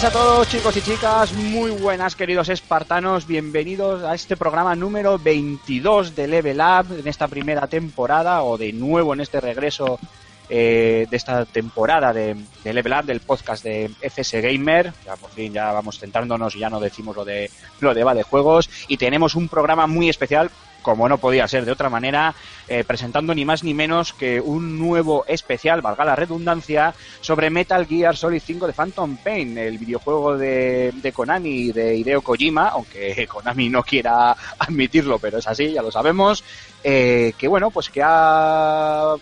Buenas a todos chicos y chicas, muy buenas queridos espartanos, bienvenidos a este programa número 22 de Level Up en esta primera temporada o de nuevo en este regreso eh, de esta temporada de, Level Up, del podcast de FS Gamer. Ya por fin ya vamos centrándonos y ya no decimos lo de lo de va de juegos y tenemos un programa muy especial como no podía ser de otra manera, eh, presentando ni más ni menos que un nuevo especial, valga la redundancia, sobre Metal Gear Solid 5 de Phantom Pain, el videojuego de, de Konami de Hideo Kojima, aunque Konami no quiera admitirlo, pero es así, ya lo sabemos, eh, que bueno, pues que ha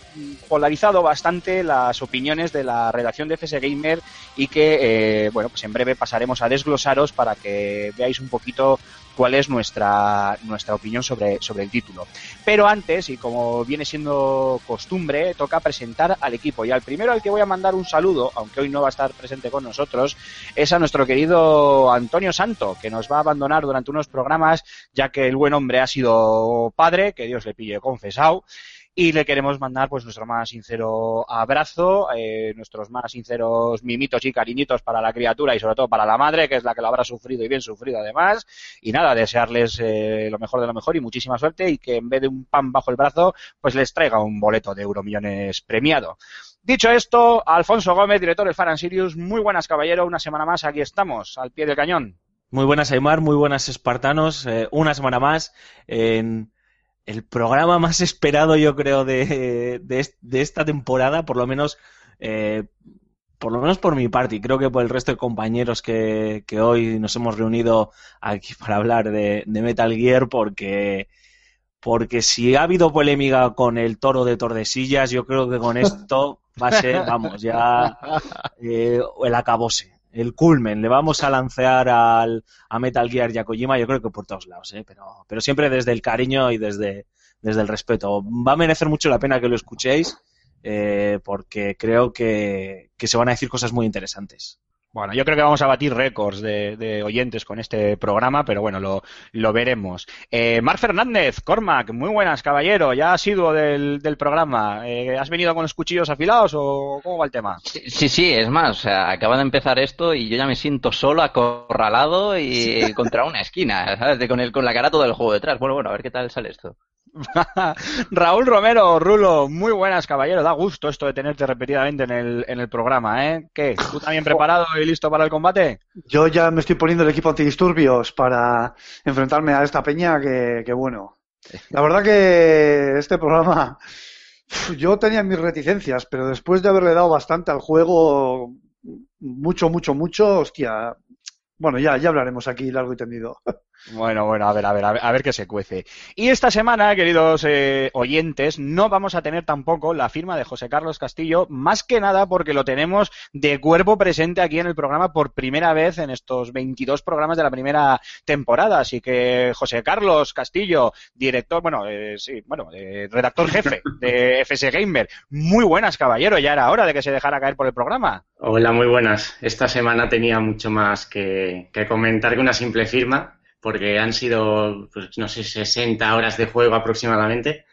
polarizado bastante las opiniones de la redacción de FS Gamer y que, eh, bueno, pues en breve pasaremos a desglosaros para que veáis un poquito cuál es nuestra, nuestra opinión sobre, sobre el título. Pero antes, y como viene siendo costumbre, toca presentar al equipo. Y al primero al que voy a mandar un saludo, aunque hoy no va a estar presente con nosotros, es a nuestro querido Antonio Santo, que nos va a abandonar durante unos programas, ya que el buen hombre ha sido padre, que Dios le pille confesado y le queremos mandar pues nuestro más sincero abrazo, eh, nuestros más sinceros mimitos y cariñitos para la criatura y sobre todo para la madre, que es la que lo habrá sufrido y bien sufrido además. Y nada, desearles eh, lo mejor de lo mejor y muchísima suerte y que en vez de un pan bajo el brazo, pues les traiga un boleto de Euromillones premiado. Dicho esto, Alfonso Gómez, director de Faran Sirius, muy buenas caballero, una semana más aquí estamos, al pie del cañón. Muy buenas Aymar, muy buenas espartanos, eh, una semana más en el programa más esperado, yo creo, de, de, esta temporada, por lo menos, eh, por lo menos por mi parte, y creo que por el resto de compañeros que, que hoy nos hemos reunido aquí para hablar de, de, Metal Gear, porque, porque si ha habido polémica con el toro de Tordesillas, yo creo que con esto va a ser, vamos, ya eh, el acabose el culmen. Le vamos a lancear al, a Metal Gear y a Kojima, yo creo que por todos lados, ¿eh? pero, pero siempre desde el cariño y desde, desde el respeto. Va a merecer mucho la pena que lo escuchéis, eh, porque creo que, que se van a decir cosas muy interesantes. Bueno, yo creo que vamos a batir récords de, oyentes con este programa, pero bueno, lo, lo veremos. Eh, Mar Fernández, Cormac, muy buenas, caballero. Ya has sido del, del programa. Eh, ¿Has venido con los cuchillos afilados o cómo va el tema? Sí, sí, es más, o sea, acaba de empezar esto y yo ya me siento solo, acorralado y contra una esquina, ¿sabes? con, el, con la cara todo el juego detrás. Bueno, bueno, a ver qué tal sale esto. Raúl Romero, Rulo, muy buenas, caballero. Da gusto esto de tenerte repetidamente en el, en el programa, ¿eh? ¿Qué? ¿Tú también preparado y listo para el combate? Yo ya me estoy poniendo el equipo antidisturbios para enfrentarme a esta peña que, que bueno. La verdad que este programa, yo tenía mis reticencias, pero después de haberle dado bastante al juego, mucho, mucho, mucho, hostia, bueno, ya, ya hablaremos aquí largo y tendido. Bueno, bueno, a ver, a ver, a ver, qué se cuece. Y esta semana, queridos eh, oyentes, no vamos a tener tampoco la firma de José Carlos Castillo, más que nada porque lo tenemos de cuerpo presente aquí en el programa por primera vez en estos 22 programas de la primera temporada. Así que José Carlos Castillo, director, bueno, eh, sí, bueno, eh, redactor jefe de FS Gamer, muy buenas, caballero, ya era hora de que se dejara caer por el programa. Hola, muy buenas. Esta semana tenía mucho más que, que comentar que una simple firma porque han sido, pues, no sé, 60 horas de juego aproximadamente,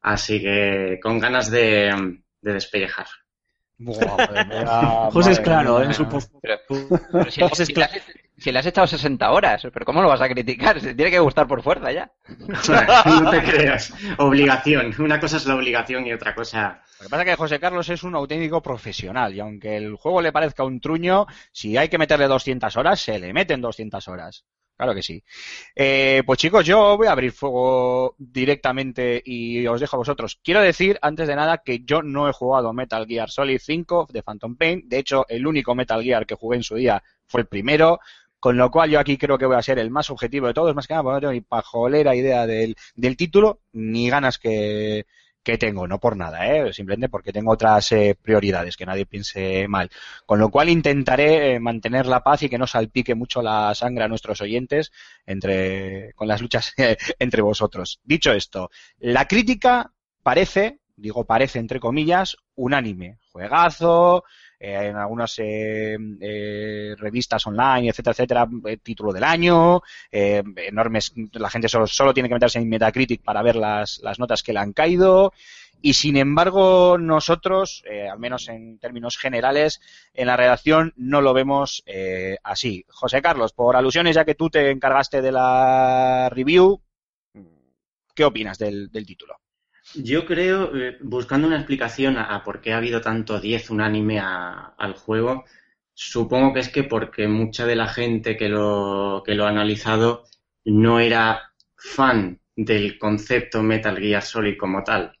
así que con ganas de, de despellejar. José es claro, en su si, le has echado 60 horas, pero ¿cómo lo vas a criticar? Se tiene que gustar por fuerza ya. no te creas. Obligación. Una cosa es la obligación y otra cosa. Lo que pasa es que José Carlos es un auténtico profesional y aunque el juego le parezca un truño, si hay que meterle 200 horas, se le meten 200 horas. Claro que sí. Eh, pues chicos, yo voy a abrir fuego directamente y os dejo a vosotros. Quiero decir, antes de nada, que yo no he jugado Metal Gear Solid 5 de Phantom Pain. De hecho, el único Metal Gear que jugué en su día fue el primero. Con lo cual yo aquí creo que voy a ser el más objetivo de todos, más que nada, porque no tengo ni pajolera idea del, del título, ni ganas que, que tengo, no por nada, ¿eh? simplemente porque tengo otras eh, prioridades, que nadie piense mal. Con lo cual intentaré eh, mantener la paz y que no salpique mucho la sangre a nuestros oyentes entre, con las luchas entre vosotros. Dicho esto, la crítica parece, digo parece entre comillas, unánime. Juegazo, eh, en algunas eh, eh, revistas online, etcétera, etcétera, título del año, enormes, la gente solo, solo tiene que meterse en Metacritic para ver las, las notas que le han caído. Y sin embargo, nosotros, al menos en términos generales, en la redacción no lo vemos así. José Carlos, por alusiones, ya que tú te encargaste de la review, ¿qué opinas del, del título? Yo creo, eh, buscando una explicación a, por qué ha habido tanto 10 unánime al juego, supongo que es que porque mucha de la gente que lo, que lo ha analizado no era fan del concepto Metal Gear Solid como tal.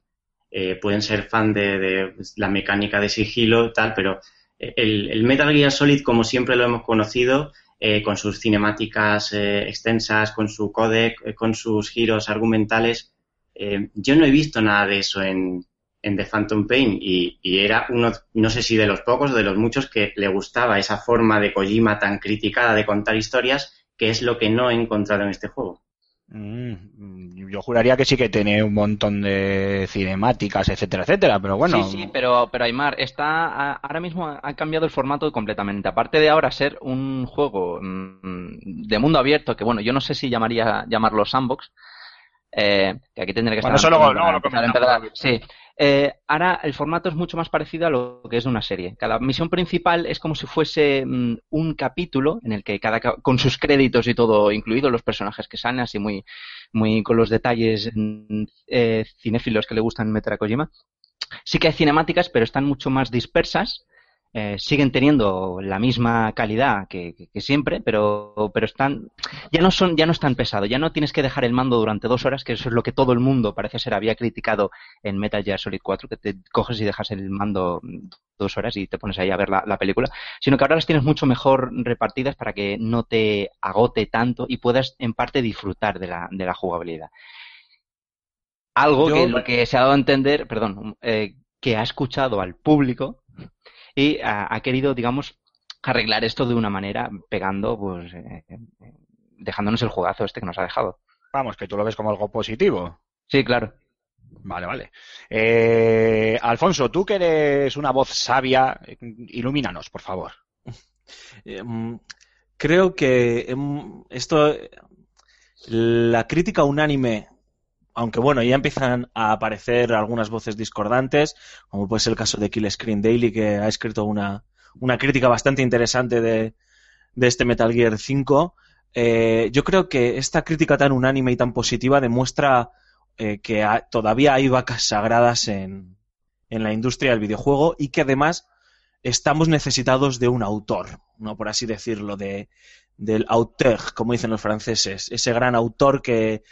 Eh, pueden ser fan de, la mecánica de sigilo, tal, pero el, el, Metal Gear Solid, como siempre lo hemos conocido, eh, con sus cinemáticas extensas, con su codec, con sus giros argumentales, eh, yo no he visto nada de eso en, The Phantom Pain y, era uno, no sé si de los pocos o de los muchos que le gustaba esa forma de Kojima tan criticada de contar historias, que es lo que no he encontrado en este juego. Mm, yo juraría que sí que tiene un montón de cinemáticas, etcétera, etcétera, pero bueno. Sí, sí, pero, pero Aymar, está, ahora mismo ha cambiado el formato completamente. Aparte de ahora ser un juego mm, de mundo abierto, que bueno, yo no sé si llamaría llamarlo sandbox, eh, que aquí tendría que estar. lo Sí. Eh, ahora el formato es mucho más parecido a lo que es de una serie. Cada misión principal es como si fuese mm, un capítulo en el que cada con sus créditos y todo incluido, los personajes que salen así muy, muy con los detalles mm, eh, cinéfilos que le gustan meter a Kojima. Sí que hay cinemáticas, pero están mucho más dispersas eh, siguen teniendo la misma calidad que, siempre, pero, pero están, ya no son, ya no están pesados, ya no tienes que dejar el mando durante dos horas, que eso es lo que todo el mundo parece ser había criticado en Metal Gear Solid 4, que te coges y dejas el mando dos horas y te pones ahí a ver la, película, sino que ahora las tienes mucho mejor repartidas para que no te agote tanto y puedas en parte disfrutar de la, de la jugabilidad. Algo que lo que se ha dado a entender, perdón, eh, que ha escuchado al público y ha, querido, digamos, arreglar esto de una manera pegando, pues, eh, eh, dejándonos el jugazo este que nos ha dejado. Vamos, que tú lo ves como algo positivo. Sí, claro. Vale, vale. Eh, Alfonso, tú que eres una voz sabia, ilumínanos, por favor. Mm, creo que em, esto, la crítica unánime aunque bueno, ya empiezan a aparecer algunas voces discordantes, como puede ser el caso de Kill Screen Daily, que ha escrito una, una crítica bastante interesante de, de este Metal Gear 5. Eh, yo creo que esta crítica tan unánime y tan positiva demuestra eh, que todavía hay vacas sagradas en, en la industria del videojuego y que además estamos necesitados de un autor, no por así decirlo, de, del auteur, como dicen los franceses, ese gran autor que,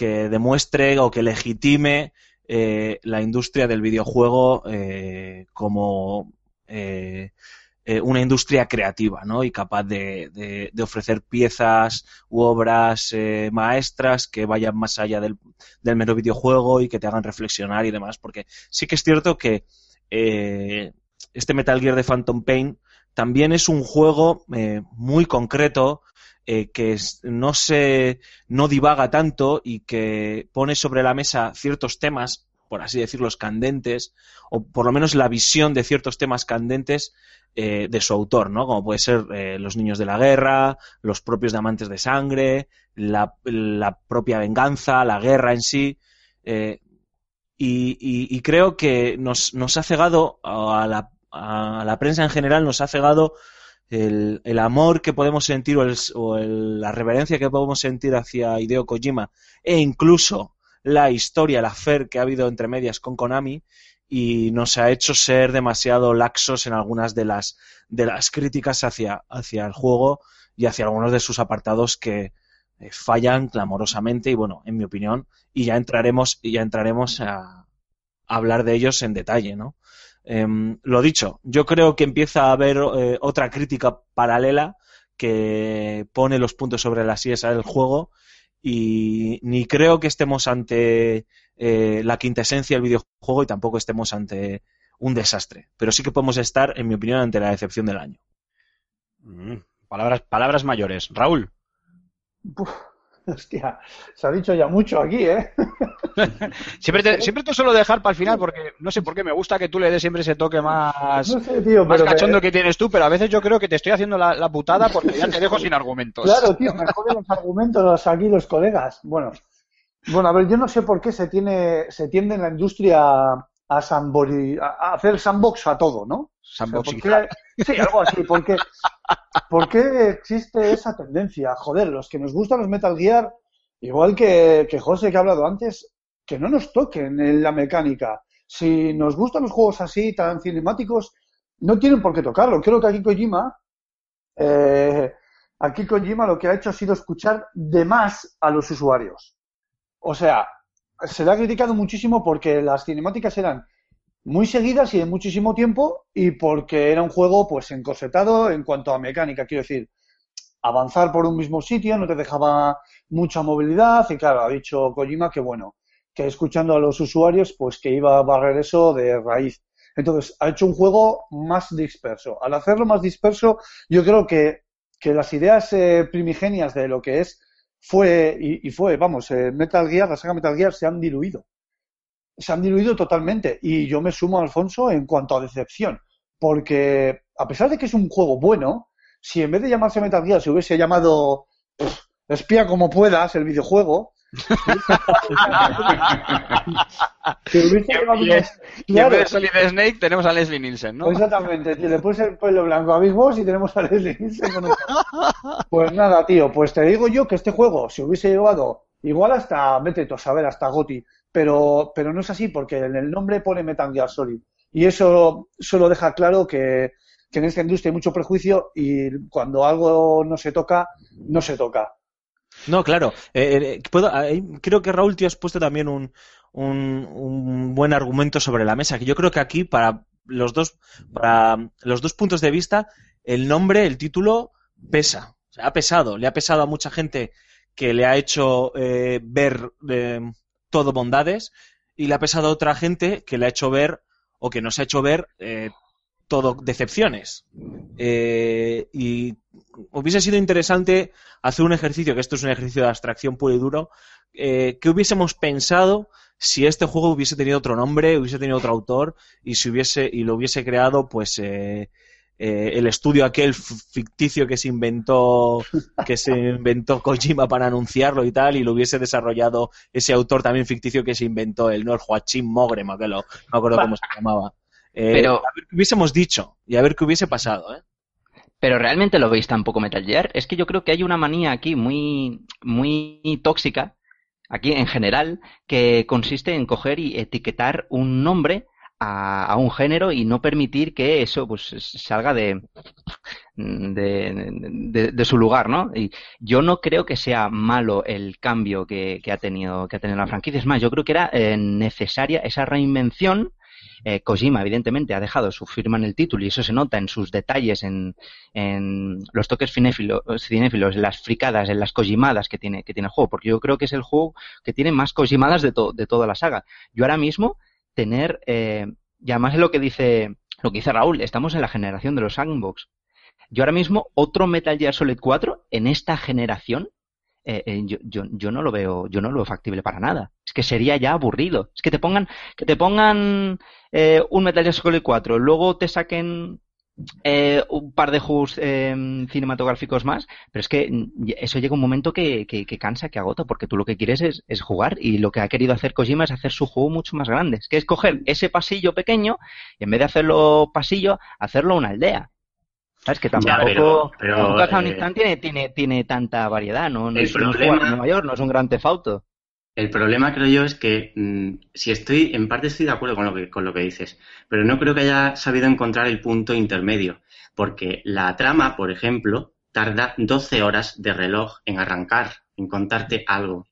que demuestre o que legitime eh, la industria del videojuego eh, como eh, una industria creativa ¿no? y capaz de, ofrecer piezas u obras maestras que vayan más allá del, mero videojuego y que te hagan reflexionar y demás. Porque sí que es cierto que este Metal Gear de Phantom Pain también es un juego muy concreto eh, que no se no divaga tanto y que pone sobre la mesa ciertos temas, por así decirlo, candentes, o por lo menos la visión de ciertos temas candentes eh, de su autor, ¿no? Como puede ser eh, los niños de la guerra, los propios diamantes de sangre, la, propia venganza, la guerra en sí. Y, creo que nos, nos ha cegado a la, a la prensa en general, nos ha cegado el, el, amor que podemos sentir o, la reverencia que podemos sentir hacia Hideo Kojima e incluso la historia, la fer que ha habido entre medias con Konami y nos ha hecho ser demasiado laxos en algunas de las, de las críticas hacia, hacia el juego y hacia algunos de sus apartados que, eh, fallan clamorosamente y bueno, en mi opinión, y ya entraremos, y ya entraremos a, hablar de ellos en detalle, ¿no? Em, lo dicho, yo creo que empieza a haber eh, otra crítica paralela que pone los puntos sobre las IES del juego y ni creo que estemos ante eh, la quintesencia del videojuego y tampoco estemos ante un desastre. Pero sí que podemos estar, en mi opinión, ante la decepción del año. Mm, palabras, palabras mayores. Raúl. hostia, se ha dicho ya mucho aquí, ¿eh? siempre, te, siempre te suelo dejar para el final porque no sé por qué me gusta que tú le des siempre ese toque más, más cachondo que tienes tú, pero a veces yo creo que te estoy haciendo la, putada porque ya te dejo sin argumentos. Claro, tío, me joden los argumentos aquí los colegas. Bueno, bueno, a ver, yo no sé por qué se tiene, se tiende en la industria a, a hacer sandbox a todo, ¿no? Sandbox. sí, algo así, porque ¿Por qué existe esa tendencia? Joder, los que nos gustan los Metal Gear, igual que, que José que ha hablado antes, que no nos toquen en la mecánica. Si nos gustan los juegos así, tan cinemáticos, no tienen por qué tocarlo. Creo que aquí Kojima, eh, aquí Kojima lo que ha hecho ha sido escuchar de más a los usuarios. O sea, se le ha criticado muchísimo porque las cinemáticas eran muy seguidas y de muchísimo tiempo y porque era un juego pues encorsetado en cuanto a mecánica, quiero decir, avanzar por un mismo sitio no te dejaba mucha movilidad y claro, ha dicho Kojima que bueno, escuchando a los usuarios pues que iba a barrer eso de raíz. Entonces, ha hecho un juego más disperso. Al hacerlo más disperso, yo creo que, que las ideas eh, primigenias de lo que es fue y, fue, vamos, eh, Metal Gear, la saga Metal Gear se han diluido se han diluido totalmente. Y yo me sumo a Alfonso en cuanto a decepción. Porque a pesar de que es un juego bueno, si en vez de llamarse Metal Gear se hubiese llamado Espía como puedas el videojuego. Y, en vez de Solid Snake tenemos a Leslie Nielsen, ¿no? Exactamente, le pones el pelo blanco a Big Boss y tenemos a Leslie Nielsen. Pues nada, tío, pues te digo yo que este juego se hubiese llevado igual hasta, vete a saber, hasta Goti, pero, pero no es así porque en el nombre pone Metal Gear Solid. Y eso solo deja claro que, en esta industria hay mucho prejuicio y cuando algo no se toca, no se toca. No, claro. Eh, eh, creo que Raúl, te has puesto también un, un, buen argumento sobre la mesa. Que yo creo que aquí, para los dos, para los dos puntos de vista, el nombre, el título, pesa. ha pesado. Le ha pesado a mucha gente que le ha hecho eh, ver todo bondades y le ha pesado a otra gente que le ha hecho ver o que nos ha hecho ver todo decepciones. Eh, y hubiese sido interesante hacer un ejercicio, que esto es un ejercicio de abstracción puro y duro, eh, que hubiésemos pensado si este juego hubiese tenido otro nombre, hubiese tenido otro autor y si hubiese y lo hubiese creado, pues eh, eh, el estudio aquel ficticio que se inventó que se inventó Kojima para anunciarlo y tal y lo hubiese desarrollado ese autor también ficticio que se inventó el no el Joachim Mogre que no me acuerdo cómo se llamaba eh, pero a ver qué hubiésemos dicho y a ver qué hubiese pasado ¿eh? Pero realmente lo veis tampoco Metal Gear. Es que yo creo que hay una manía aquí muy, muy tóxica, aquí en general, que consiste en coger y etiquetar un nombre a, un género y no permitir que eso pues salga de, de, su lugar, ¿no? Y yo no creo que sea malo el cambio que, ha tenido que ha tenido la franquicia. Es más, yo creo que era eh, necesaria esa reinvención. Eh, Kojima, evidentemente, ha dejado su firma en el título y eso se nota en sus detalles, en, en los toques cinéfilos, en las fricadas, en las Kojimadas que tiene, que tiene el juego, porque yo creo que es el juego que tiene más Kojimadas de, de toda la saga. Yo ahora mismo tener, eh, y además es lo que dice, lo que dice Raúl, estamos en la generación de los sandbox. Yo ahora mismo, otro Metal Gear Solid 4 en esta generación, eh, eh, yo, yo, yo, no lo veo, yo no lo veo factible para nada. Es que sería ya aburrido. Es que te pongan, que te pongan un Metal Gear Solid 4, luego te saquen eh, un par de juegos em, cinematográficos más, pero es que eso llega un momento que, cansa, que agota, porque tú lo que quieres es, jugar y lo que ha querido hacer Kojima es hacer su juego mucho más grande, es que es coger ese pasillo pequeño y en vez de hacerlo pasillo, hacerlo una aldea. ¿Sabes? Que tampoco, pero, eh, tiene, tiene, tiene tanta variedad, ¿no? es, Nueva York, no es un gran tefauto. El problema creo yo es que mm, si estoy, en parte estoy de acuerdo con lo, que, con lo que dices, pero no creo que haya sabido encontrar el punto intermedio, porque la trama, por ejemplo, tarda 12 horas de reloj en arrancar en contarte algo.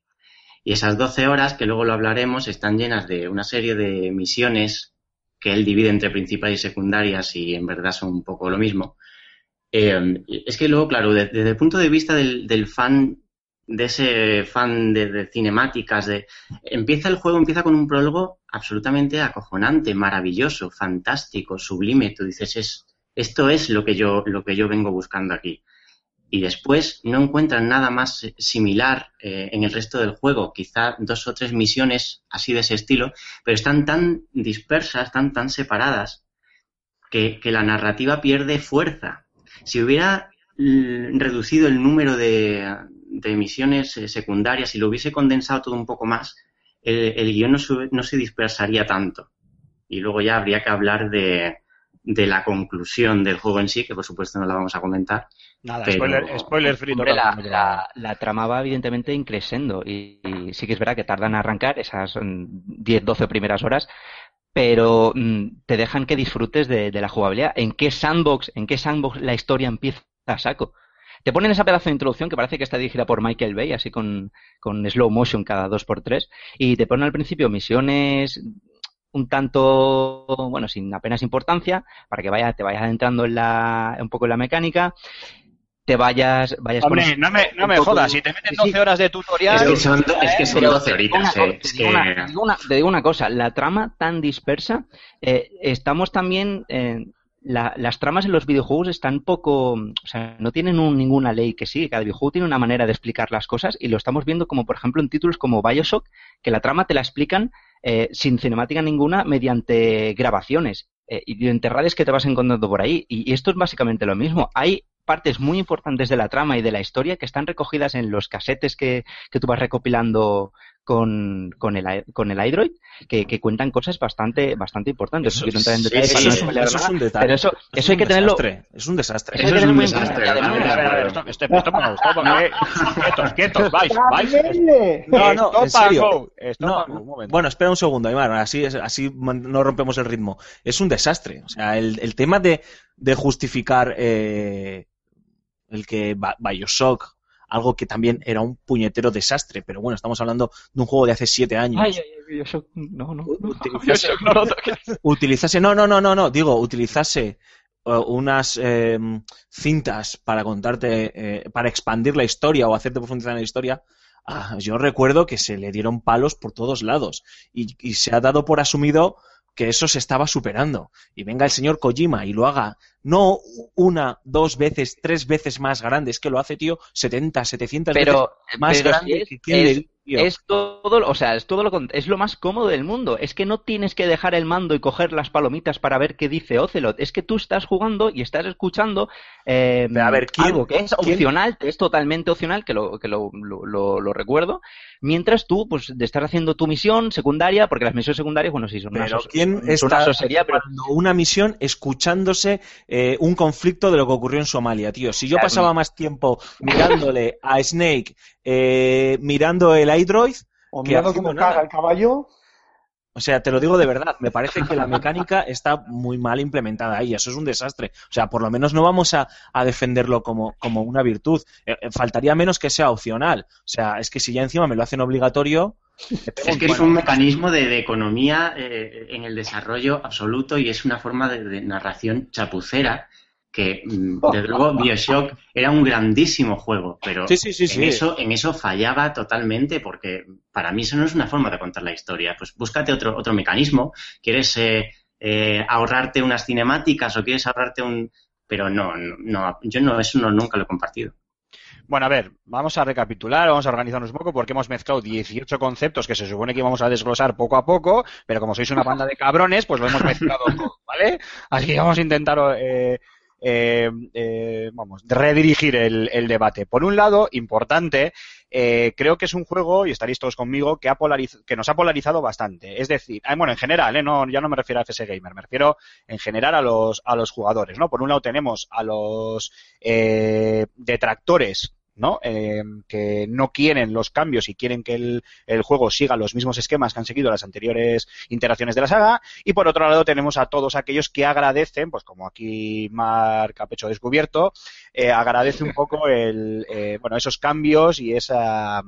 Y esas 12 horas, que luego lo hablaremos, están llenas de una serie de misiones que él divide entre principales y secundarias y en verdad son un poco lo mismo. Eh, es que luego, claro, desde, el punto de vista del, fan, de ese fan de, cinemáticas, de, empieza el juego, empieza con un prólogo absolutamente acojonante, maravilloso, fantástico, sublime. Tú dices, es, esto es lo que yo, lo que yo vengo buscando aquí y después no encuentran nada más similar eh, en el resto del juego, quizá dos o tres misiones así de ese estilo, pero están tan dispersas, tan, tan separadas, que, la narrativa pierde fuerza. Si hubiera mm, reducido el número de, misiones eh, secundarias y lo hubiese condensado todo un poco más, el, guion no, no se dispersaría tanto. Y luego ya habría que hablar de, de la conclusión del juego en sí, que por supuesto no la vamos a comentar. Nada, spoiler, spoiler free. la, la, trama va evidentemente increciendo y, sí que es verdad que tardan en arrancar esas 10-12 mm, primeras horas, pero mm, te dejan que disfrutes de, la jugabilidad. ¿En qué sandbox, en qué sandbox la historia empieza a saco? Te ponen esa pedazo de introducción que parece que está dirigida por Michael Bay, así con, con slow motion cada dos por tres, y te ponen al principio misiones un tanto, bueno, sin apenas importancia, para que vaya, te vayas adentrando en la, un poco en la mecánica, te vayas, vayas Hombre, no me, no me jodas, si te meten 12 horas de tutorial... Es que son, es que son 12 horitas, eh, te, digo una, te, digo una, cosa, la trama tan dispersa, eh, estamos también... Eh, la, las tramas en los videojuegos están poco, o sea, no tienen ninguna ley que sí, cada videojuego tiene una manera de explicar las cosas y lo estamos viendo como por ejemplo en títulos como Bioshock, que la trama te la explican eh, sin cinemática ninguna mediante grabaciones eh, y enterrades que te vas encontrando por ahí. Y, esto es básicamente lo mismo. Hay partes muy importantes de la trama y de la historia que están recogidas en los casetes que, que tú vas recopilando con, con, el, con el iDroid que, que, cuentan cosas bastante bastante importantes. Eso, eso, es, un, eso es un detalle. Pero eso, eso hay que tenerlo. Es un desastre. Eso, es un desastre. Esto me gustado porque. Quietos, quietos, vais, vais. No, no, en serio. No, bueno, espera un segundo, Aymar, así, así no rompemos el ritmo. Es un desastre. O sea, el, el tema de, de justificar eh, el que Bioshock algo que también era un puñetero desastre. Pero bueno, estamos hablando de un juego de hace siete años. Ay, ay, ay, no, no, utilizase, no, utilizase, no, no, no, no, no, digo, utilizase uh, unas em, cintas para contarte, eh, para expandir la historia o hacerte profundizar en la historia. Ah, yo recuerdo que se le dieron palos por todos lados y, y se ha dado por asumido que eso se estaba superando. Y venga el señor Kojima y lo haga no una, dos veces, tres veces más grande, es que lo hace, tío, 70, 700 pero, veces más grande es, que es, todo, o sea, es todo lo es lo más cómodo del mundo. Es que no tienes que dejar el mando y coger las palomitas para ver qué dice Ocelot. Es que tú estás jugando y estás escuchando eh, a ver, algo que es opcional, que es totalmente opcional, que lo, que lo, lo, lo, recuerdo. Mientras tú, pues, de estar haciendo tu misión secundaria, porque las misiones secundarias, bueno, sí, son pero ¿quién está pero... una misión escuchándose eh, un conflicto de lo que ocurrió en Somalia, tío. Si yo pasaba más tiempo mirándole a Snake, eh, mirando el iDroid... O mirando cómo caga el caballo... O sea, te lo digo de verdad, me parece que la mecánica está muy mal implementada ahí, eso es un desastre. O sea, por lo menos no vamos a, defenderlo como, como, una virtud. Eh, faltaría menos que sea opcional. O sea, es que si ya encima me lo hacen obligatorio, es que es un mecanismo de, economía eh, en el desarrollo absoluto y es una forma de, narración chapucera que, mm, desde luego, Bioshock era un grandísimo juego, pero en, Eso, en eso fallaba totalmente porque para mí eso no es una forma de contar la historia. Pues búscate otro, otro mecanismo. ¿Quieres eh, eh, ahorrarte unas cinemáticas o quieres ahorrarte un...? Pero no, no, yo no, eso no, nunca lo he compartido. Bueno, a ver, vamos a recapitular, vamos a organizarnos un poco porque hemos mezclado 18 conceptos que se supone que íbamos a desglosar poco a poco, pero como sois una banda de cabrones, pues lo hemos mezclado todo, ¿vale? Así que vamos a intentar, eh, eh, eh, vamos, redirigir el, debate. Por un lado, importante, creo que es un juego, y estaréis todos conmigo, que, ha que nos ha polarizado bastante. Es decir, bueno, en general, no, ya no me refiero a FS Gamer, me refiero en general a los, a los jugadores, ¿no? Por un lado tenemos a los detractores ¿no? Eh, que no quieren los cambios y quieren que el, el, juego siga los mismos esquemas que han seguido las anteriores interacciones de la saga. Y por otro lado tenemos a todos aquellos que agradecen, pues como aquí Mark ha pecho descubierto, eh, agradece un poco el, eh, bueno, esos cambios y esa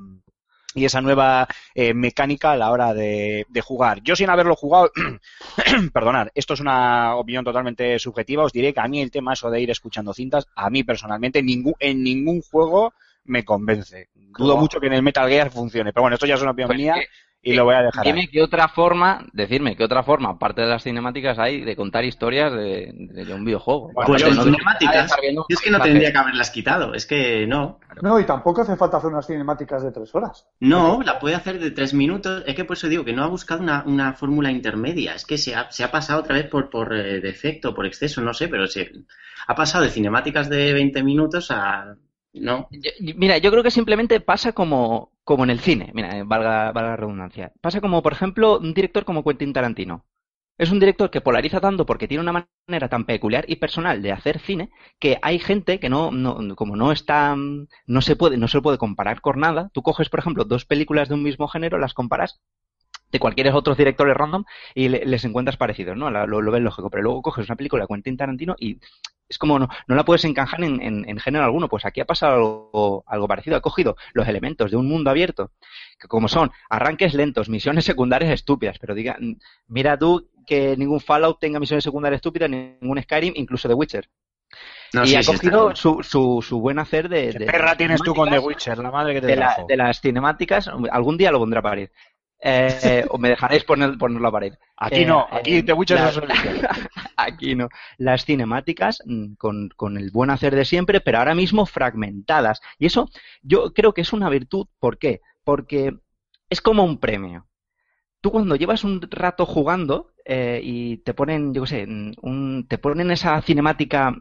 y esa nueva eh, mecánica a la hora de, de, jugar. Yo sin haberlo jugado, perdonad, esto es una opinión totalmente subjetiva, os diré que a mí el tema eso de ir escuchando cintas, a mí personalmente ningún, en ningún juego me convence. Dudo mucho que en el Metal Gear funcione, pero bueno, esto ya es una opinión Pues mía que- y lo voy a dejar. Dime ahí. qué otra forma, decirme qué otra forma, aparte de las cinemáticas, hay de contar historias de, de un videojuego. Bueno, Pues las no- cinemáticas, es que no tendría que haberlas quitado, es que no. No, y tampoco hace falta hacer unas cinemáticas de tres horas. No, la puede hacer de tres minutos. Es que por eso digo que no ha buscado una, una fórmula intermedia. Es que se ha, se ha pasado otra vez por, por eh, defecto, por exceso, no sé, pero se ha pasado de cinemáticas de 20 minutos a... No. Yo- Mira, yo creo que simplemente pasa como, como en el cine, mira, eh, valga, valga la redundancia. Pasa como, por ejemplo, un director como Quentin Tarantino. Es un director que polariza tanto porque tiene una manera tan peculiar y personal de hacer cine que hay gente que no, no como no está, no se puede, no se puede comparar con nada. Tú coges, por ejemplo, dos películas de un mismo género, las comparas de cualquier otros directores random y le- les encuentras parecidos, ¿no? Lo ves lógico, pero luego coges una película de Quentin Tarantino y es como no, no la puedes encajar en, en- en género alguno. Pues aquí ha pasado algo, algo parecido. Ha cogido los elementos de un mundo abierto, que como son arranques lentos, misiones secundarias estúpidas, pero diga, mira tú que ningún Fallout tenga misiones secundarias estúpidas, ningún Skyrim, incluso The Witcher. no y sí, ha cogido su, su, su buen hacer de, ¿Qué de perra tienes tú con The Witcher? La madre que te de, la- de las cinemáticas, algún día lo pondré a parir. Eh, o me dejaréis poner, ponerlo a parir. Aquí Eh, no, aquí eh, The Witcher la- no es el- Aquí no. Las cinemáticas mm, con, con el buen hacer de siempre, pero ahora mismo fragmentadas. Y eso yo creo que es una virtud. ¿Por qué? Porque es como un premio. Tú cuando llevas un rato jugando eh, y te ponen, yo qué sé, mm, un, te ponen esa cinemática.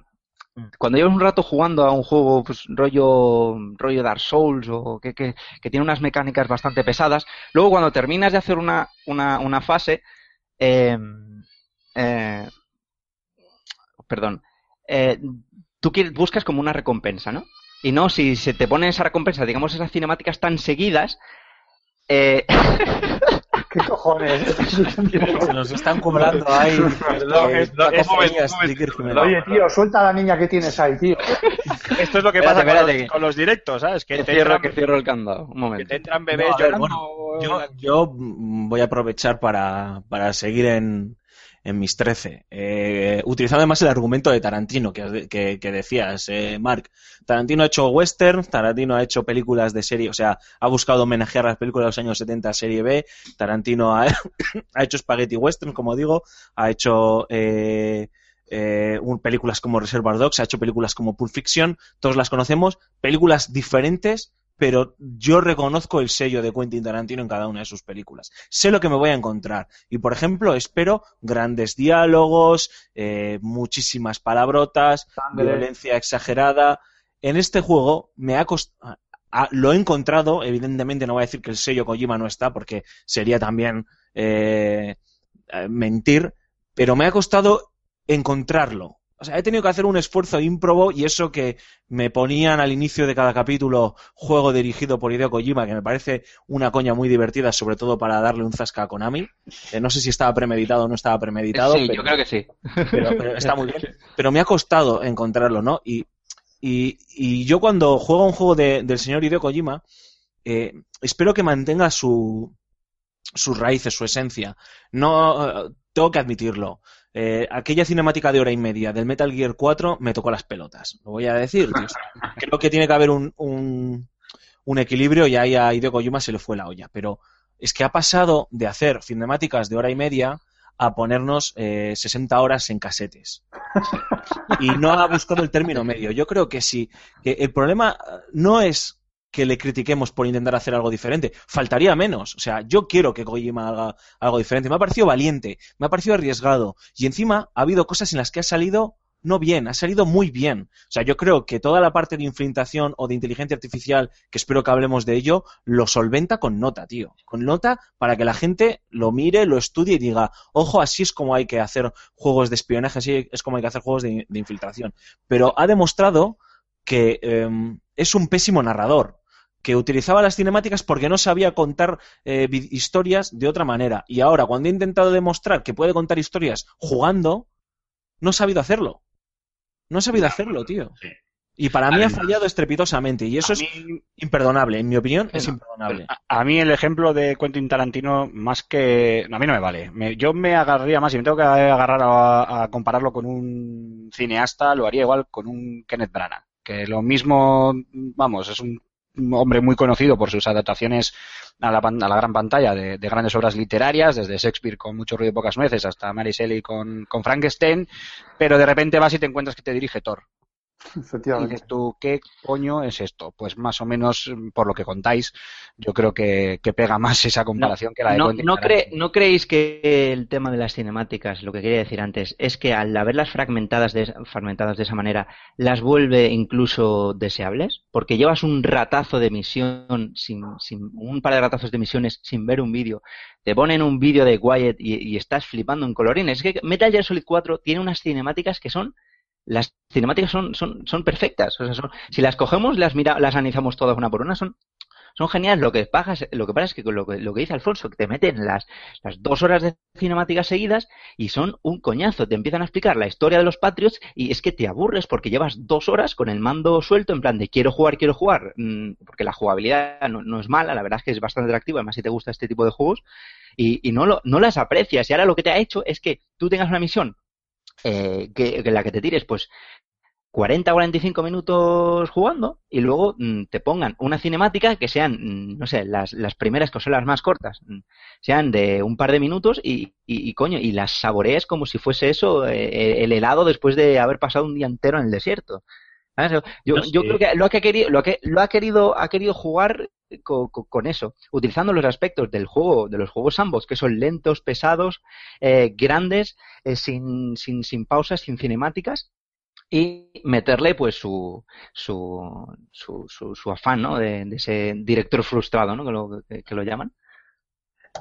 Cuando llevas un rato jugando a un juego pues, rollo, rollo Dark Souls o que, que, tiene unas mecánicas bastante pesadas, luego cuando terminas de hacer una, una, una fase, eh, eh, perdón, eh, tú quieres- buscas como una recompensa, ¿no? Y no, si se te pone esa recompensa, digamos, esas cinemáticas tan seguidas, eh, ¿Qué cojones? Se nos están cobrando ahí. Perdón, es- no, es- cacofonías, un momento, Sticker Jiménez. Oye, tío, suelta a la niña que tienes ahí, tío. Esto es lo que Espérate, pasa con los, con los directos, ¿sabes? Que que te, cierro, entran, que cierro el candado. Un que momento. te entran bebés No, a ver, llorando. Yo, yo voy a aprovechar para, para seguir en, en mis 13. Eh, utilizando además el argumento de Tarantino que, que decías, eh, Mark. Tarantino ha hecho western, Tarantino ha hecho películas de serie, o sea, ha buscado homenajear las películas de los años 70 serie B. Tarantino ha, ha hecho spaghetti western, como digo, ha hecho eh, eh, un- películas como Reservoir Dogs, ha hecho películas como Pulp Fiction, todos las conocemos, películas diferentes, pero yo reconozco el sello de Quentin Tarantino en cada una de sus películas. Sé lo que me voy a encontrar. Y, por ejemplo, espero grandes diálogos, eh, muchísimas palabrotas, Sangre. violencia exagerada. En este juego me ha costado... Lo he encontrado, evidentemente no voy a decir que el sello Kojima no está, porque sería también eh, eh, mentir, pero me ha costado encontrarlo. O sea, he tenido que hacer un esfuerzo ímprobo y eso que me ponían al inicio de cada capítulo juego dirigido por Hideo Kojima, que me parece una coña muy divertida, sobre todo para darle un zasca a Konami. Eh, no sé si estaba premeditado o no estaba premeditado. sí, pero, yo creo que sí. pero- pero está muy bien. Pero me ha costado encontrarlo, ¿no? Y, y, y yo cuando juego un juego de- del señor Hideo Kojima, eh, espero que mantenga su, sus raíces, su esencia. No, eh, tengo que admitirlo. Eh, aquella cinemática de hora y media del Metal Gear 4 me tocó las pelotas. Lo voy a decir. tío. Creo que tiene que haber un, un, un equilibrio y ahí a Hideo Kojima se le fue la olla. Pero es que ha pasado de hacer cinemáticas de hora y media a ponernos eh, 60 horas en casetes. Y no ha buscado el término medio. Yo creo que sí. Que el problema no es que le critiquemos por intentar hacer algo diferente. Faltaría menos. O sea, yo quiero que Kojima haga algo diferente. Me ha parecido valiente, me ha parecido arriesgado. Y encima ha habido cosas en las que ha salido no bien, ha salido muy bien. O sea, yo creo que toda la parte de infiltración o de inteligencia artificial, que espero que hablemos de ello, lo solventa con nota, tío. Con nota para que la gente lo mire, lo estudie y diga, ojo, así es como hay que hacer juegos de espionaje, así es como hay que hacer juegos de, infiltración. Pero ha demostrado que eh, es un pésimo narrador que utilizaba las cinemáticas porque no sabía contar eh, historias de otra manera. Y ahora, cuando he intentado demostrar que puede contar historias jugando, no ha sabido hacerlo. No ha sabido hacerlo, tío. Y para mí ha fallado estrepitosamente y eso es imperdonable, en mi opinión es imperdonable. A, mí el ejemplo de Quentin Tarantino, más que... a mí no me vale. yo me agarraría más, y me tengo que agarrar a, compararlo con un cineasta, lo haría igual con un Kenneth Branagh. Que lo mismo, vamos, es un hombre muy conocido por sus adaptaciones a la, gran pantalla de, grandes obras literarias, desde Shakespeare con mucho ruido y pocas nueces hasta Mary Shelley con, con Frankenstein, pero de repente vas y te encuentras que te dirige Thor. Y dices tú, ¿qué coño es esto? Pues más o menos, por lo que contáis, yo creo que, pega más esa comparación que la de no, no, ¿No creéis que el tema de las cinemáticas, lo que quería decir antes, es que al haberlas fragmentadas de, fragmentadas de esa manera, las vuelve incluso deseables? Porque llevas un ratazo de misión, sin, sin un par de ratazos de misiones sin ver un vídeo, te ponen un vídeo de Wyatt y, y estás flipando en colorines. Es que Metal Gear Solid 4 tiene unas cinemáticas que son las cinemáticas son, son, son perfectas. O sea, son, si las cogemos, las mira, las analizamos todas una por una, son, son geniales. Lo que pasa, lo que pasa es que lo que, lo que dice Alfonso, que te meten las, las dos horas de cinemáticas seguidas y son un coñazo. Te empiezan a explicar la historia de los Patriots y es que te aburres porque llevas dos horas con el mando suelto en plan de quiero jugar, quiero jugar. Mm, porque la jugabilidad no, no es mala, la verdad es que es bastante atractiva, además si te gusta este tipo de juegos. Y, y no, lo, no las aprecias. Y ahora lo que te ha hecho es que tú tengas una misión eh, que, la que te tires, pues 40 o 45 minutos jugando y luego mm, te pongan una cinemática que sean, mm, no sé, las, primeras que son las más cortas, mm, sean de un par de minutos y, y, coño, y las saborees como si fuese eso, eh, el helado después de haber pasado un día entero en el desierto. Yo, yo creo que lo ha querido, lo que lo ha querido, ha querido jugar con, eso, utilizando los aspectos del juego, de los juegos ambos, que son lentos, pesados, eh, grandes, eh, sin, sin, sin pausas, sin cinemáticas, y meterle pues su, su, su, su, afán, ¿no? De, ese director frustrado, ¿no? Que lo, que, lo llaman.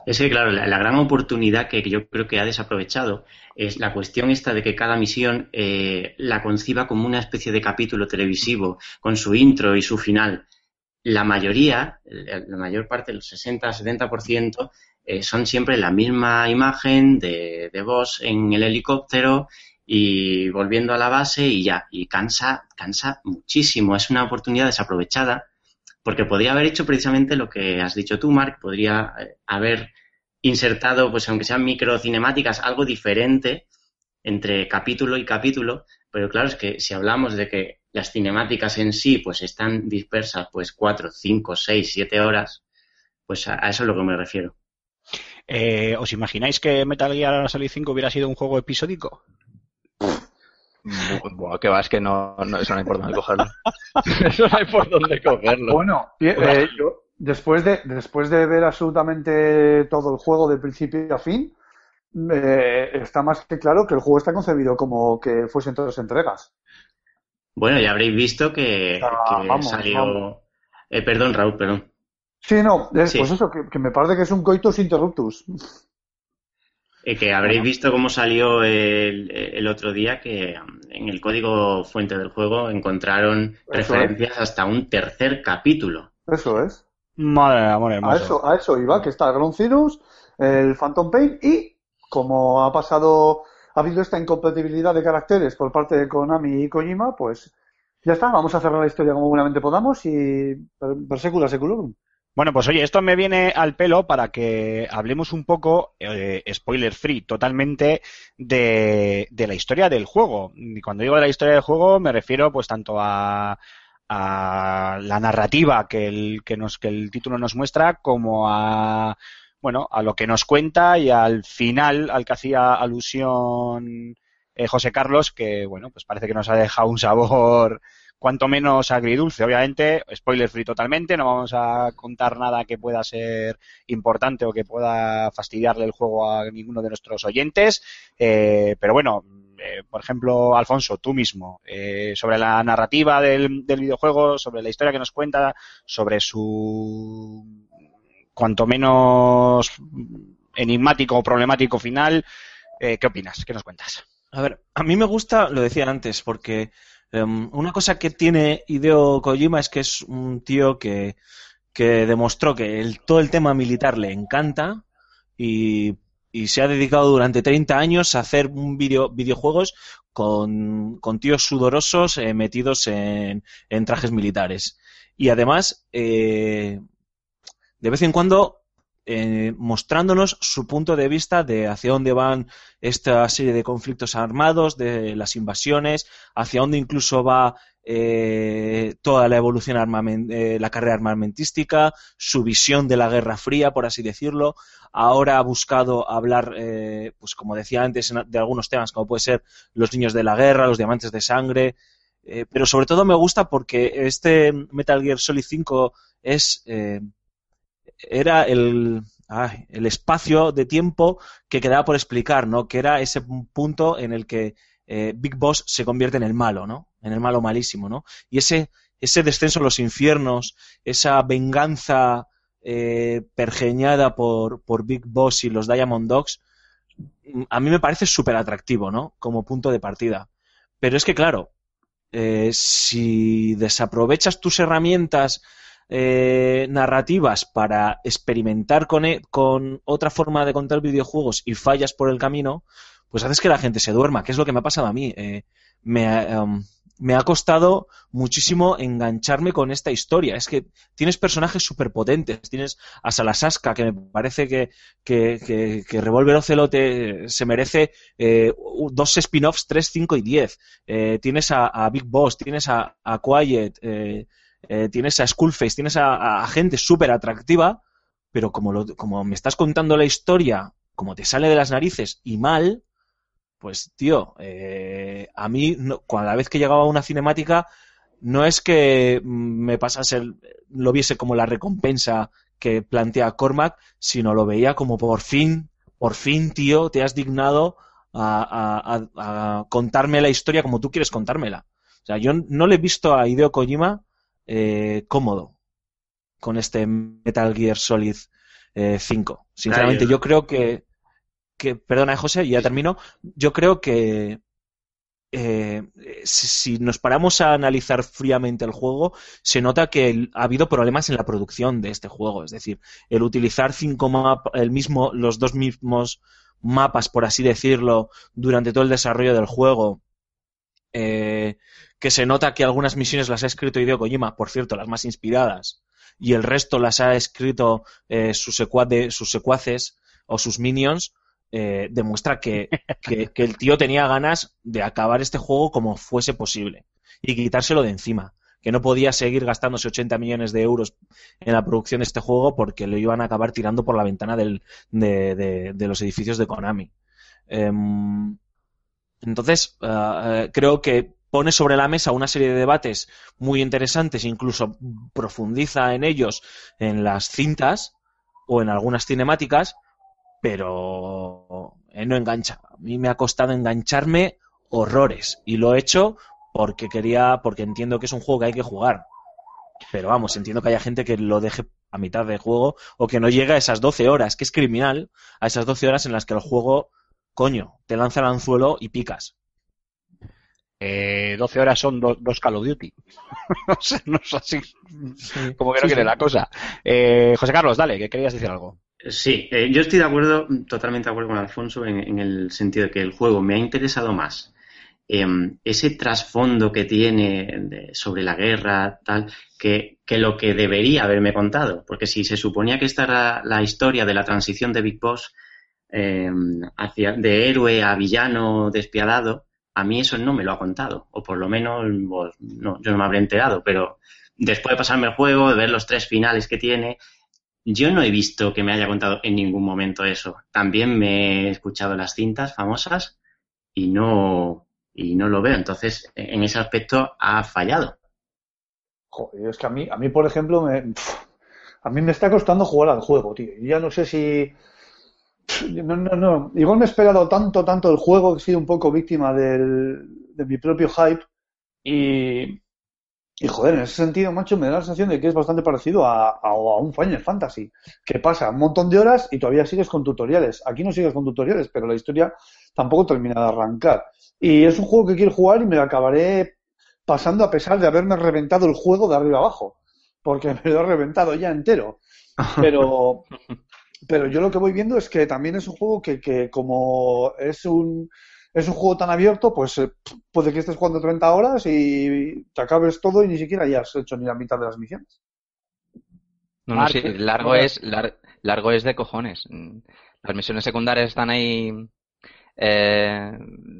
Es que, claro, la, gran oportunidad que yo creo que ha desaprovechado es la cuestión esta de que cada misión eh, la conciba como una especie de capítulo televisivo, con su intro y su final. La mayoría, la mayor parte, el 60-70%, eh, son siempre la misma imagen de, de vos en el helicóptero y volviendo a la base y ya, y cansa, cansa muchísimo. Es una oportunidad desaprovechada porque podría haber hecho precisamente lo que has dicho tú, Mark, podría eh, haber insertado, pues aunque sean micro cinemáticas, algo diferente entre capítulo y capítulo, pero claro, es que si hablamos de que las cinemáticas en sí pues están dispersas pues cuatro, cinco, seis, siete horas, pues a, eso es lo que me refiero. Eh, ¿Os imagináis que Metal Gear Solid 5 hubiera sido un juego episódico? Bueno, que va, es que no, eso no hay por dónde cogerlo. eso no hay por dónde cogerlo. Bueno, eh, yo, después, de, después de ver absolutamente todo el juego de principio a fin, eh, está más que claro que el juego está concebido como que fuesen todas entregas. Bueno, ya habréis visto que, ah, salió. Eh, perdón, Raúl, perdón. Sí, no, pues eso, que, me parece que es un coitus interruptus. Eh, que habréis visto cómo salió el, otro día que um, en el código fuente del juego encontraron referencias hasta un tercer capítulo. Eso es. Madre amor A eso, a eso iba, que está el Ground Cirrus, el Phantom Pain y como ha pasado, ha habido esta incompatibilidad de caracteres por parte de Konami y Kojima, pues ya está, vamos a cerrar la historia como buenamente podamos y per, secula seculorum. Bueno, pues oye, esto me viene al pelo para que hablemos un poco, eh, spoiler free, totalmente de, la historia del juego. Y cuando digo de la historia del juego me refiero pues tanto a, a la narrativa que el título nos muestra como a bueno, a lo que nos cuenta y al final al que hacía alusión eh, José Carlos, que bueno, pues parece que nos ha dejado un sabor cuanto menos agridulce. Obviamente, spoiler free totalmente, no vamos a contar nada que pueda ser importante o que pueda fastidiarle el juego a ninguno de nuestros oyentes, eh, pero bueno, eh, por ejemplo, Alfonso, tú mismo, sobre la narrativa del, del videojuego, sobre la historia que nos cuenta, sobre su cuanto menos enigmático o problemático final. Eh, ¿Qué opinas? ¿Qué nos cuentas? A ver, a mí me gusta, lo decía antes, porque Em, una cosa que tiene Hideo Kojima es que es un tío que, que demostró que todo el tema militar le encanta y, y se ha dedicado durante 30 años a hacer un video, videojuegos con, con tíos sudorosos eh, metidos en, en, trajes militares. Y además, eh, de vez en cuando eh, mostrándonos su punto de vista de hacia dónde van esta serie de conflictos armados, de las invasiones, hacia dónde incluso va eh, toda la evolución armament eh, la carrera armamentística, su visión de la Guerra Fría, por así decirlo. Ahora ha buscado hablar, eh, pues como decía antes, de algunos temas como puede ser los niños de la guerra, los diamantes de sangre, eh, pero sobre todo me gusta porque este Metal Gear Solid 5 es eh, era el, el espacio de tiempo que quedaba por explicar, ¿no? Que era ese punto en el que eh, Big Boss se convierte en el malo, ¿no? En el malo malísimo, ¿no? Y ese, ese descenso a los infiernos, esa venganza eh, pergeñada por, por Big Boss y los Diamond Dogs, a mí me parece súper atractivo, ¿no? Como punto de partida. Pero es que, claro, eh, si desaprovechas tus herramientas eh, narrativas para experimentar con, e con otra forma de contar videojuegos y fallas por el camino, pues haces que la gente se duerma, que es lo que me ha pasado a mí. Eh, me, um, me, ha costado muchísimo engancharme con esta historia. Es que tienes personajes súper potentes. Tienes a Salasaska, que me parece que, que, que, Revolver Ocelote se merece eh, dos spin-offs, 3, 5 y 10. Eh, tienes a, a, Big Boss, tienes a, a Quiet, eh, tienes a Skullface, tienes a, gente súper atractiva, pero como, lo, como me estás contando la historia, como te sale de las narices y mal, pues tío, eh, a mí no, cada vez que llegaba a una cinemática no es que me pasase, lo viese como la recompensa que plantea Cormac, sino lo veía como por fin, por fin, tío, te has dignado a, a, a contarme la historia como tú quieres contármela. O sea, yo no le he visto a Hideo Kojima eh, cómodo con este Metal Gear Solid eh, 5. Sinceramente, yo creo que, que, perdona José, ya termino, yo creo que eh, si nos paramos a analizar fríamente el juego, se nota que ha habido problemas en la producción de este juego. Es decir, el utilizar cinco mapas, el mismo, los dos mismos mapas, por así decirlo, durante todo el desarrollo del juego, eh, que se nota que algunas misiones las ha escrito Hideo Kojima, por cierto, las más inspiradas, y el resto las ha escrito eh, sus, secuaces, sus secuaces o sus minions, eh, demuestra que, que, que, el tío tenía ganas de acabar este juego como fuese posible y quitárselo de encima. Que no podía seguir gastándose 80 millones de euros en la producción de este juego porque lo iban a acabar tirando por la ventana del, de, de, de, los edificios de Konami. Eh, entonces, uh, creo que pone sobre la mesa una serie de debates muy interesantes, incluso profundiza en ellos en las cintas o en algunas cinemáticas, pero eh, no engancha. A mí me ha costado engancharme horrores y lo he hecho porque quería, porque entiendo que es un juego que hay que jugar. Pero vamos, entiendo que haya gente que lo deje a mitad de juego o que no llegue a esas 12 horas, que es criminal, a esas 12 horas en las que el juego, coño, te lanza el anzuelo y picas. Eh, 12 horas son do, dos Call of Duty. no, sé, no es así sí. como que no sí, quiere sí. la cosa. Eh, José Carlos, dale, que querías decir algo. Sí, eh, yo estoy de acuerdo, totalmente de acuerdo con Alfonso en, en, el sentido de que el juego me ha interesado más eh, ese trasfondo que tiene de, sobre la guerra, tal, que, que, lo que debería haberme contado. Porque si se suponía que esta era la historia de la transición de Big Boss eh, hacia, de héroe a villano despiadado, a mí eso no me lo ha contado. O por lo menos pues, no, yo no me habré enterado, pero después de pasarme el juego, de ver los tres finales que tiene, yo no he visto que me haya contado en ningún momento eso. También me he escuchado las cintas famosas y no, y no lo veo. Entonces, en ese aspecto ha fallado. Joder, es que a mí, a mí por ejemplo, me, a mí me está costando jugar al juego, tío. Ya no sé si... No, no, no. Igual me he esperado tanto, tanto el juego que he sido un poco víctima del, de mi propio hype y, y joder, en ese sentido, macho, me da la sensación de que es bastante parecido a, a, a, un Final Fantasy, que pasa un montón de horas y todavía sigues con tutoriales. Aquí no sigues con tutoriales, pero la historia tampoco termina de arrancar. Y es un juego que quiero jugar y me lo acabaré pasando a pesar de haberme reventado el juego de arriba abajo, porque me lo he reventado ya entero. Pero, pero yo lo que voy viendo es que también es un juego que, que como es un, es un juego tan abierto, pues eh, puede que estés jugando 30 horas y te acabes todo y ni siquiera hayas hecho ni la mitad de las misiones. No, no, sí, largo es, largo es de cojones. Las misiones secundarias están ahí eh,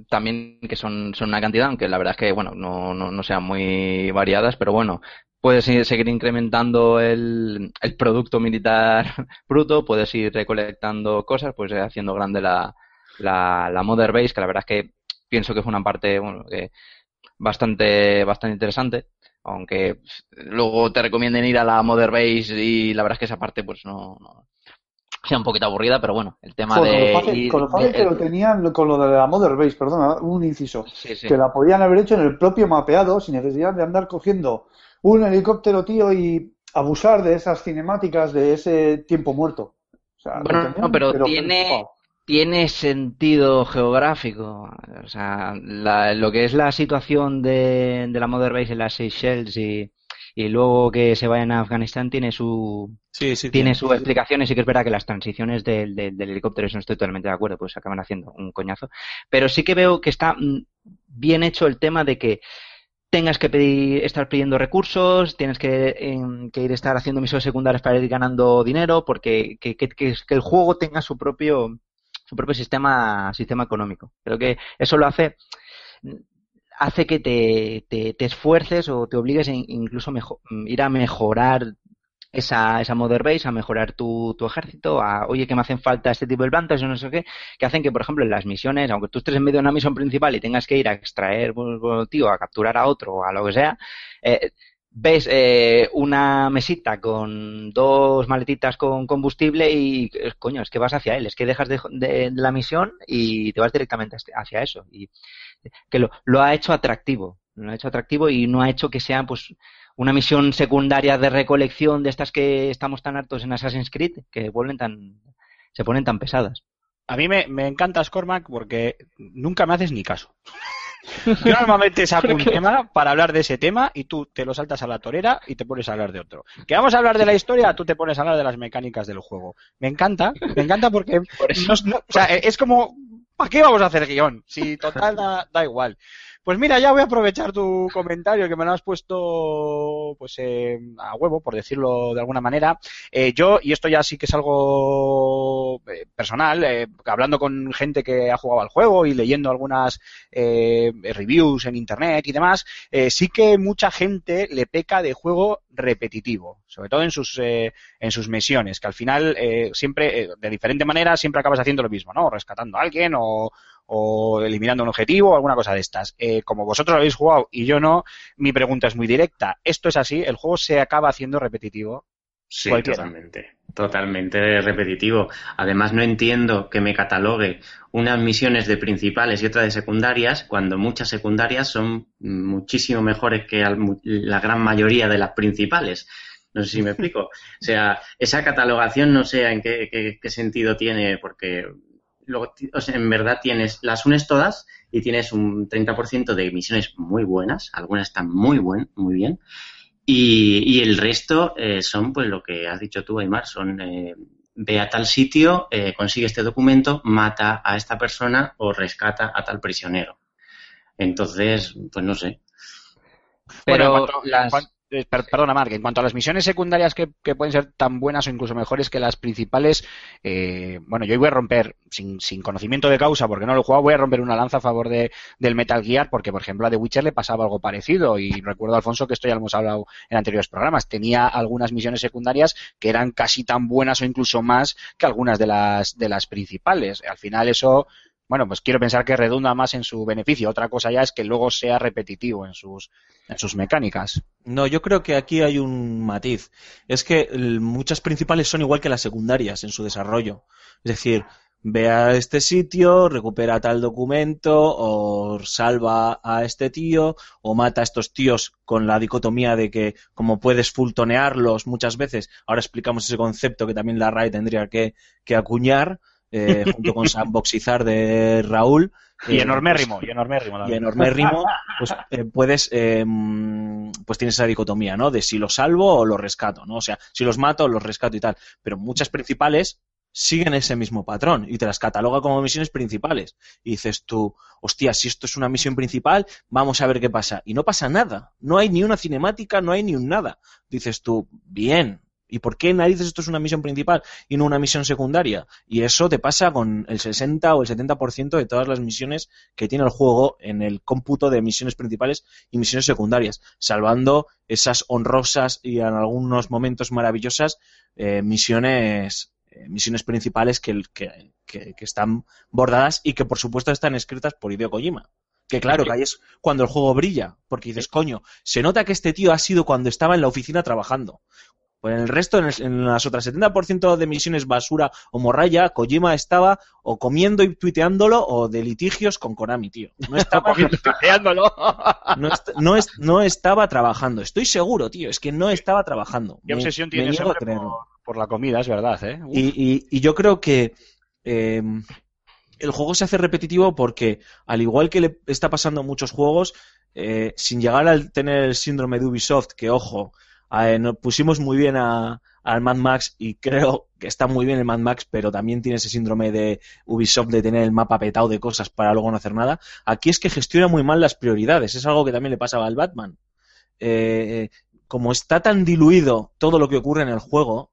también que son, son una cantidad, aunque la verdad es que bueno, no, no, no sean muy variadas, pero bueno, puedes seguir incrementando el, el producto militar bruto, puedes ir recolectando cosas, pues haciendo grande la, la, la Mother Base, que la verdad es que pienso que fue una parte bueno, que bastante, bastante interesante, aunque luego te recomienden ir a la Mother Base y la verdad es que esa parte pues no, no sea un poquito aburrida, pero bueno, el tema de... con lo fácil que lo tenían con lo de la Mother Base, perdona, un inciso, que la podían haber hecho en el propio mapeado sin necesidad de andar cogiendo un helicóptero, tío, y abusar de esas cinemáticas de ese tiempo muerto. bueno, no, pero, tiene, tiene sentido geográfico. O sea, lo que es la situación de, de la Mother Base en las Seychelles y, y luego que se vayan a Afganistán tiene su tiene sus explicaciones y que es verdad que las transiciones del, del, helicóptero eso no estoy totalmente de acuerdo pues acaban haciendo un coñazo pero sí que veo que está mm, bien hecho el tema de que tengas que pedir, estar pidiendo recursos, tienes que, que ir estar haciendo misiones secundarias para ir ganando dinero, porque que, que, que, el juego tenga su propio su propio sistema, sistema económico. Creo que eso lo hace hace que te, te, esfuerces o te obligues a incluso mejor, ir a mejorar esa, esa Mother Base, a mejorar tu, ejército, a, oye, que me hacen falta este tipo de plantas o no sé qué, que hacen que, por ejemplo, en las misiones, aunque tú estés en medio de una misión principal y tengas que ir a extraer, pues, tío, a capturar a otro o a lo que sea, eh, ves eh, una mesita con dos maletitas con combustible y, eh, coño, es que vas hacia él, es que dejas de, la misión y te vas directamente hacia eso. Y que lo, lo, ha hecho atractivo, lo ha hecho atractivo y no ha hecho que sea, pues, una misión secundaria de recolección de estas que estamos tan hartos en Assassin's Creed, que vuelven tan, se ponen tan pesadas. A mí me, me encanta Scormac porque nunca me haces ni caso. Yo normalmente saco un tema para hablar de ese tema y tú te lo saltas a la torera y te pones a hablar de otro. Que vamos a hablar de la historia, tú te pones a hablar de las mecánicas del juego. Me encanta, me encanta porque es como, ¿para qué vamos a hacer guion? Si total da igual. Pues mira, ya voy a aprovechar tu comentario que me lo has puesto pues eh, a huevo, por decirlo de alguna manera. Eh, yo, y esto ya sí que es algo eh, personal, hablando con gente que ha jugado al juego y leyendo algunas reviews en internet y demás, sí que mucha gente le peca de juego repetitivo, sobre todo en sus en sus misiones, que al final siempre de diferente manera siempre acabas haciendo lo mismo, ¿no? Rescatando a alguien o, o eliminando un objetivo o alguna cosa de estas. Eh, como vosotros habéis jugado y yo no, mi pregunta es muy directa. ¿Esto es así? ¿El juego se acaba haciendo repetitivo? Sí, totalmente. Totalmente repetitivo. Además, no entiendo que me catalogue unas misiones de principales y otras de secundarias cuando muchas secundarias son muchísimo mejores que la gran mayoría de las principales. No sé si me explico. O sea, esa catalogación no sé en qué, qué sentido tiene, porque luego, en verdad tienes, las unes todas y tienes un 30% de emisiones muy buenas, algunas están muy buen, muy bien, y, el resto eh, son, pues lo que has dicho tú, Aymar, son eh, ve a tal sitio, eh, consigue este documento, mata a esta persona o rescata a tal prisionero. Entonces, pues no sé. Pero las... Eh, perdona, Mark, en cuanto a las misiones secundarias que, pueden ser tan buenas o incluso mejores que las principales, eh, bueno, yo voy a romper, sin, conocimiento de causa, porque no lo he jugado, voy a romper una lanza a favor de, del Metal Gear, porque por ejemplo a The Witcher le pasaba algo parecido, y recuerdo, Alfonso, que esto ya lo hemos hablado en anteriores programas, tenía algunas misiones secundarias que eran casi tan buenas o incluso más que algunas de las, de las principales. Al final eso bueno, pues quiero pensar que redunda más en su beneficio. Otra cosa ya es que luego sea repetitivo en sus, en sus mecánicas. No, yo creo que aquí hay un matiz. Es que muchas principales son igual que las secundarias en su desarrollo. Es decir, ve a este sitio, recupera tal documento, o salva a este tío, o mata a estos tíos con la dicotomía de que como puedes fultonearlos muchas veces, ahora explicamos ese concepto que también la RAI tendría que, que acuñar, eh, junto con Sandboxizar de Raúl, Y enormérrimo, y enormérrimo. y enormérrimo, pues eh, puedes, eh, pues tienes esa dicotomía, ¿no? De si los salvo o los rescato, ¿no? O sea, si los mato o los rescato y tal. Pero muchas principales siguen ese mismo patrón y te las cataloga como misiones principales. Y dices tú, hostia, si esto es una misión principal, vamos a ver qué pasa. Y no pasa nada. No hay ni una cinemática, no hay ni un nada. Dices tú, bien. ¿Y por qué narices esto es una misión principal y no una misión secundaria? Y eso te pasa con el 60 o el 70% de todas las misiones que tiene el juego en el cómputo de misiones principales y misiones secundarias, salvando esas honrosas y en algunos momentos maravillosas eh, misiones eh, misiones principales que, que, que, que están bordadas y que por supuesto están escritas por Hideo Kojima. Que claro, que ahí es cuando el juego brilla, porque dices, coño, se nota que este tío ha sido cuando estaba en la oficina trabajando. Pues en el resto, en, el- en las otras 70% de misiones basura o morralla, Kojima estaba o comiendo y tuiteándolo o de litigios con Konami, tío. No estaba, Tuiteándolo. no, est- no est- no estaba trabajando. Estoy seguro, tío, es que no estaba trabajando. Qué Me- obsesión tiene por, por la comida, es verdad, ¿eh? Uf. Y, y- y yo creo que eh, el juego se hace repetitivo porque, al igual que le está pasando a muchos juegos, eh, sin llegar a tener el síndrome de Ubisoft, que ojo, eh, nos pusimos muy bien a, al Mad Max y creo que está muy bien el Mad Max, pero también tiene ese síndrome de Ubisoft de tener el mapa petado de cosas para luego no hacer nada. Aquí es que gestiona muy mal las prioridades, es algo que también le pasaba al Batman. Eh, como está tan diluido todo lo que ocurre en el juego,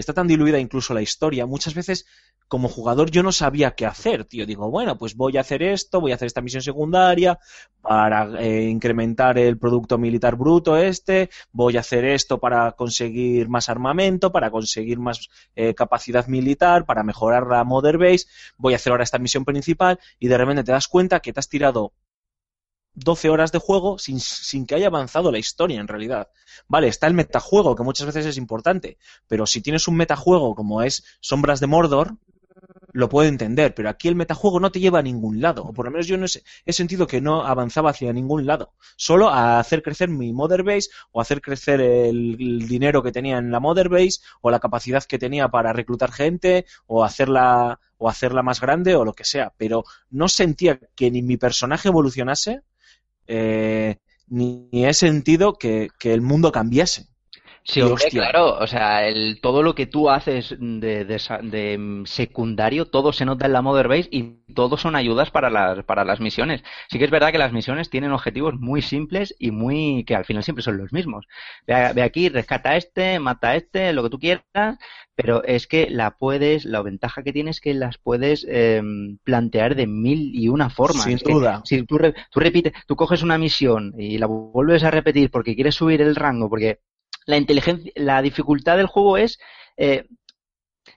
está tan diluida incluso la historia, muchas veces como jugador yo no sabía qué hacer, tío. Digo, bueno, pues voy a hacer esto, voy a hacer esta misión secundaria para eh, incrementar el producto militar bruto este, voy a hacer esto para conseguir más armamento, para conseguir más eh, capacidad militar, para mejorar la Mother Base, voy a hacer ahora esta misión principal y de repente te das cuenta que te has tirado 12 horas de juego sin, sin que haya avanzado la historia en realidad. Vale, está el metajuego, que muchas veces es importante, pero si tienes un metajuego como es Sombras de Mordor, lo puedo entender, pero aquí el metajuego no te lleva a ningún lado, o por lo menos yo no he, he sentido que no avanzaba hacia ningún lado, solo a hacer crecer mi Mother Base o hacer crecer el, dinero que tenía en la Mother Base o la capacidad que tenía para reclutar gente o hacerla o hacerla más grande o lo que sea, pero no sentía que ni mi personaje evolucionase eh, ni he sentido que, que el mundo cambiase. Sí, hombre, claro, o sea, el, todo lo que tú haces de, de sa- de, secundario, todo se nota en la Mother Base y todo son ayudas para las, para las misiones. Sí que es verdad que las misiones tienen objetivos muy simples y muy, que al final siempre son los mismos. Ve, ve aquí, rescata a este, mata a este, lo que tú quieras, pero es que la puedes, la ventaja que tienes es que las puedes em, plantear de mil y una formas. Sin Es que duda. si tú, tú repites, tú coges una misión y la vuelves a repetir porque quieres subir el rango, porque la inteligencia, la dificultad del juego es eh,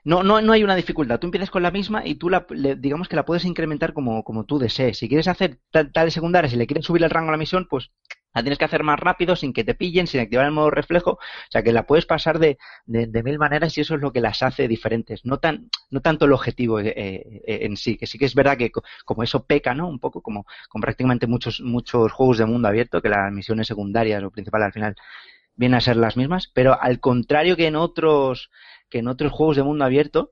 no, no, no hay una dificultad. Tú empiezas con la misma y tú la, le- digamos que la puedes incrementar como, como tú desees. Si quieres hacer tal- tales secundarias, si le quieres subir el rango a la misión, pues la tienes que hacer más rápido, sin que te pillen, sin activar el modo reflejo. O sea que la puedes pasar de, de, de mil maneras y eso es lo que las hace diferentes. No tan, no tanto el objetivo eh, eh, en sí, que sí que es verdad que co- como eso peca, ¿no? Un poco como con prácticamente muchos, muchos juegos de mundo abierto, que las misiones secundarias o principales al final vienen a ser las mismas, pero al contrario que en otros, que en otros juegos de mundo abierto,